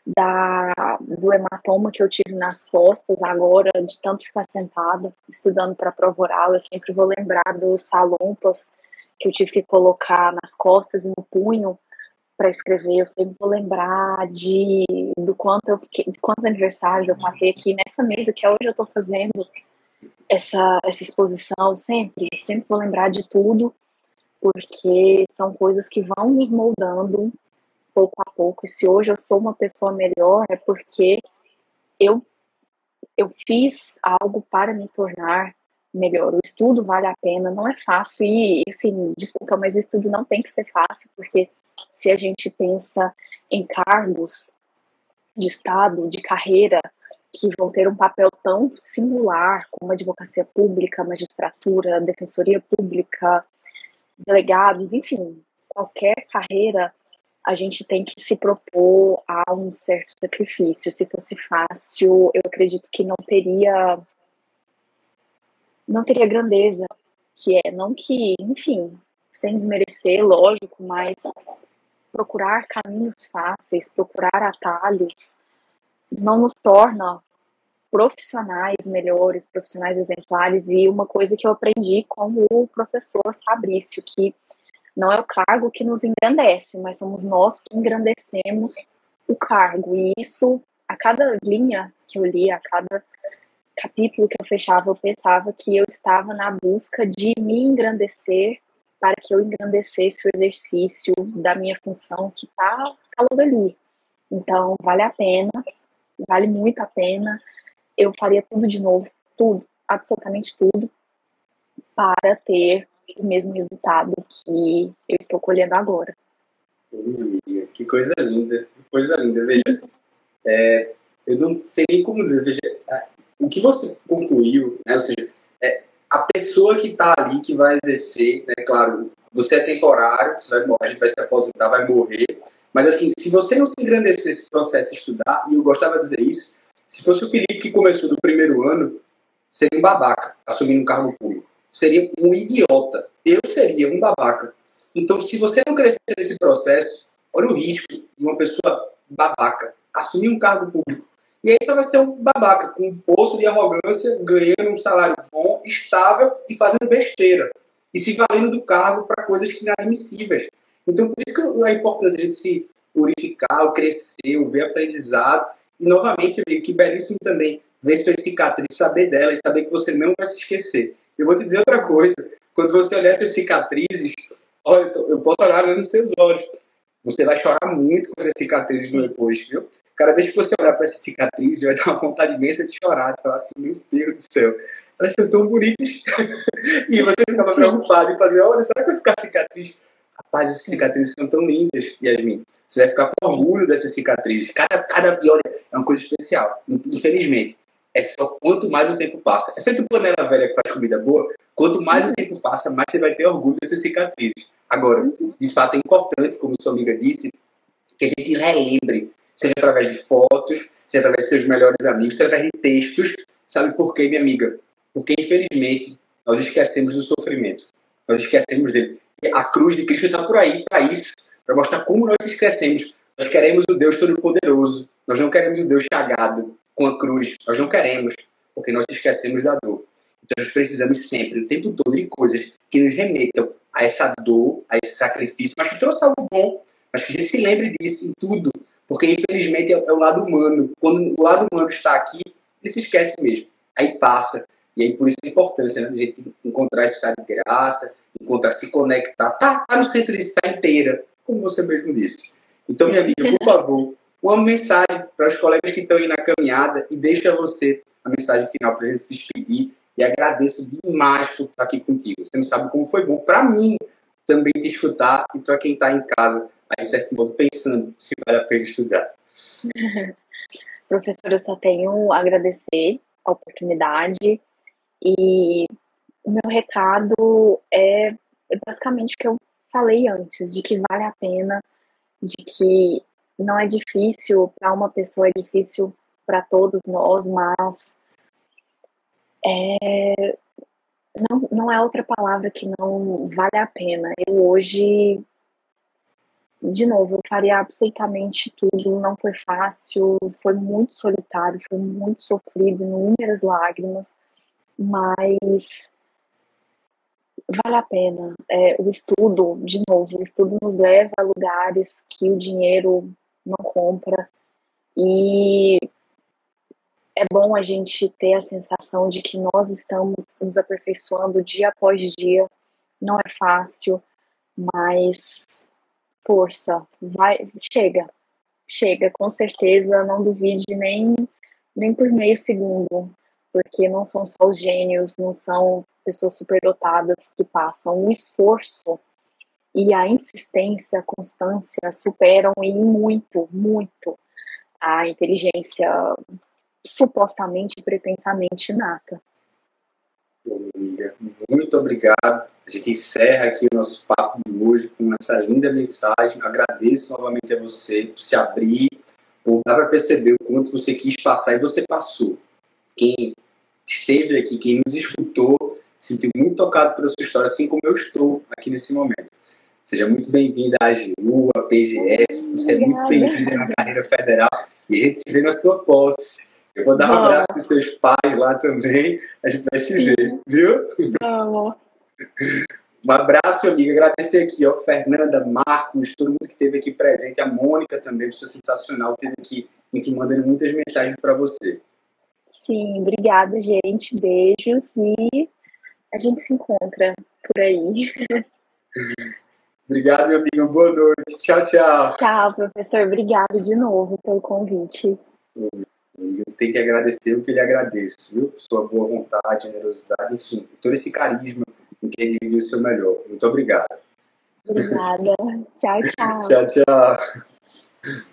da, do hematoma que eu tive nas costas agora, de tanto ficar sentada estudando para prova oral, eu sempre vou lembrar dos salompas que eu tive que colocar nas costas e no punho para escrever, eu sempre vou lembrar de do quanto eu, de quantos aniversários eu passei aqui nessa mesa que hoje eu estou fazendo essa, essa exposição sempre, sempre vou lembrar de tudo, porque são coisas que vão nos moldando pouco a pouco. E se hoje eu sou uma pessoa melhor, é porque eu, eu fiz algo para me tornar melhor. O estudo vale a pena, não é fácil. E, assim, desculpa, mas o estudo não tem que ser fácil, porque se a gente pensa em cargos de Estado, de carreira, que vão ter um papel tão singular como advocacia pública, magistratura, defensoria pública, delegados, enfim, qualquer carreira, a gente tem que se propor a um certo sacrifício. Se fosse fácil, eu acredito que não teria não teria grandeza que é, não que, enfim, sem desmerecer, lógico, mas procurar caminhos fáceis, procurar atalhos, não nos torna profissionais melhores, profissionais exemplares. E uma coisa que eu aprendi com o professor Fabrício, que não é o cargo que nos engrandece, mas somos nós que engrandecemos o cargo. E isso, a cada linha que eu li, a cada capítulo que eu fechava, eu pensava que eu estava na busca de me engrandecer para que eu engrandecesse o exercício da minha função que está tá logo ali. Então, vale a pena, vale muito a pena. Eu faria tudo de novo, tudo, absolutamente tudo, para ter o mesmo resultado que eu estou colhendo agora. Que coisa linda, que coisa linda. Veja, é, eu não sei nem como dizer, veja, o que você concluiu, né, ou seja, é, a pessoa que está ali, que vai exercer, né, claro, você é temporário, você vai morrer, vai se aposentar, vai morrer, mas assim, se você não se engrandecer nesse processo de estudar, e eu gostava de dizer isso, se fosse o Felipe que começou do primeiro ano, seria um babaca assumindo um cargo público. Seria um idiota. Eu seria um babaca. Então, se você não crescer nesse processo, olha o risco de uma pessoa babaca assumir um cargo público. E aí você vai ser um babaca, com um poço de arrogância, ganhando um salário bom, estável e fazendo besteira. E se valendo do cargo para coisas inadmissíveis. Então, por isso que a importância de se purificar, o crescer, o ver aprendizado. E, novamente, eu digo que belíssimo também ver suas cicatrizes, saber delas, saber que você não vai se esquecer. Eu vou te dizer outra coisa. Quando você olhar suas cicatrizes, olha, eu posso olhar nos seus olhos. Você vai chorar muito com essas cicatrizes depois, viu? Cada vez que você olhar para essa cicatriz, vai dar uma vontade imensa de chorar, de falar assim, meu Deus do céu, elas são tão bonitas. [laughs] e você ficava preocupado em fazer, olha, será que vai ficar cicatriz? Rapaz, essas cicatrizes são tão lindas, Yasmin. Você vai ficar com orgulho dessas cicatrizes. Cada, cada, olha, é uma coisa especial. Infelizmente, é só quanto mais o tempo passa. É feito panela velha que faz comida boa. Quanto mais o tempo passa, mais você vai ter orgulho dessas cicatrizes. Agora, de fato, é importante, como sua amiga disse, que a gente relembre seja através de fotos, seja através de seus melhores amigos, seja através de textos. Sabe por quê, minha amiga? Porque, infelizmente, nós esquecemos do sofrimento. Nós esquecemos dele. A cruz de Cristo está por aí para isso, para mostrar como nós esquecemos. Nós queremos o Deus Todo-Poderoso. Nós não queremos o Deus chagado com a cruz. Nós não queremos, porque nós esquecemos da dor. Então, nós precisamos sempre, o tempo todo, de coisas que nos remetam a essa dor, a esse sacrifício, mas que trouxe algo bom. Mas que a gente se lembre disso em tudo. Porque, infelizmente, é, é, o lado humano. Quando o lado humano está aqui, ele se esquece mesmo. Aí passa. E aí, por isso a importância né, de a gente encontrar esse estado de graça, encontrar, se conectar. Tá, tá no centro de estar inteira, como você mesmo disse. Então, minha amiga, por favor, uma mensagem para os colegas que estão aí na caminhada e deixa você a mensagem final para gente se despedir. E agradeço demais por estar aqui contigo. Você não sabe como foi bom para mim também te escutar e para quem está em casa aí, certo modo, pensando se vale a pena estudar. [laughs] Professor, eu só tenho a agradecer a oportunidade e o meu recado é, é basicamente o que eu falei antes, de que vale a pena, de que não é difícil para uma pessoa, é difícil para todos nós, mas é, não, não é outra palavra que não vale a pena. Eu hoje de novo, eu faria absolutamente tudo, não foi fácil, foi muito solitário, foi muito sofrido, inúmeras lágrimas, mas vale a pena. É, o estudo, de novo, o estudo nos leva a lugares que o dinheiro não compra. E é bom a gente ter a sensação de que nós estamos nos aperfeiçoando dia após dia. Não é fácil, mas força, vai, chega, chega, com certeza, não duvide nem, nem por meio segundo, porque não são só os gênios, não são pessoas superdotadas que passam. O esforço e a insistência, a constância superam e muito, muito a inteligência supostamente pretensamente inata. amiga, muito obrigado. A gente encerra aqui o nosso papo de hoje com essa linda mensagem. Agradeço novamente a você por se abrir, por dar para perceber o quanto você quis passar e você passou. Quem esteve aqui, quem nos escutou, sentiu muito tocado pela sua história, assim como eu estou aqui nesse momento. Seja muito bem-vinda à AGU, à PGF, você é muito bem-vinda na carreira federal e a gente se vê na sua posse. Eu vou dar um Vamos. abraço aos seus pais lá também, a gente vai se Sim. ver, viu? Vamos. Um abraço, amiga. Agradecer aqui, ó, Fernanda, Marcos, todo mundo que esteve aqui presente, a Mônica também, pessoa sensacional, esteve aqui, enfim, mandando muitas mensagens para você. Sim, obrigada, gente. Beijos e a gente se encontra por aí. Obrigado, meu amigo. Boa noite. Tchau, tchau. Tchau, professor. Obrigado de novo pelo convite. Eu tenho que agradecer o que ele agradece, viu? Sua boa vontade, generosidade, enfim, todo esse carisma com que ele vive o seu melhor. Muito obrigado. Obrigada. tchau, tchau. tchau, tchau.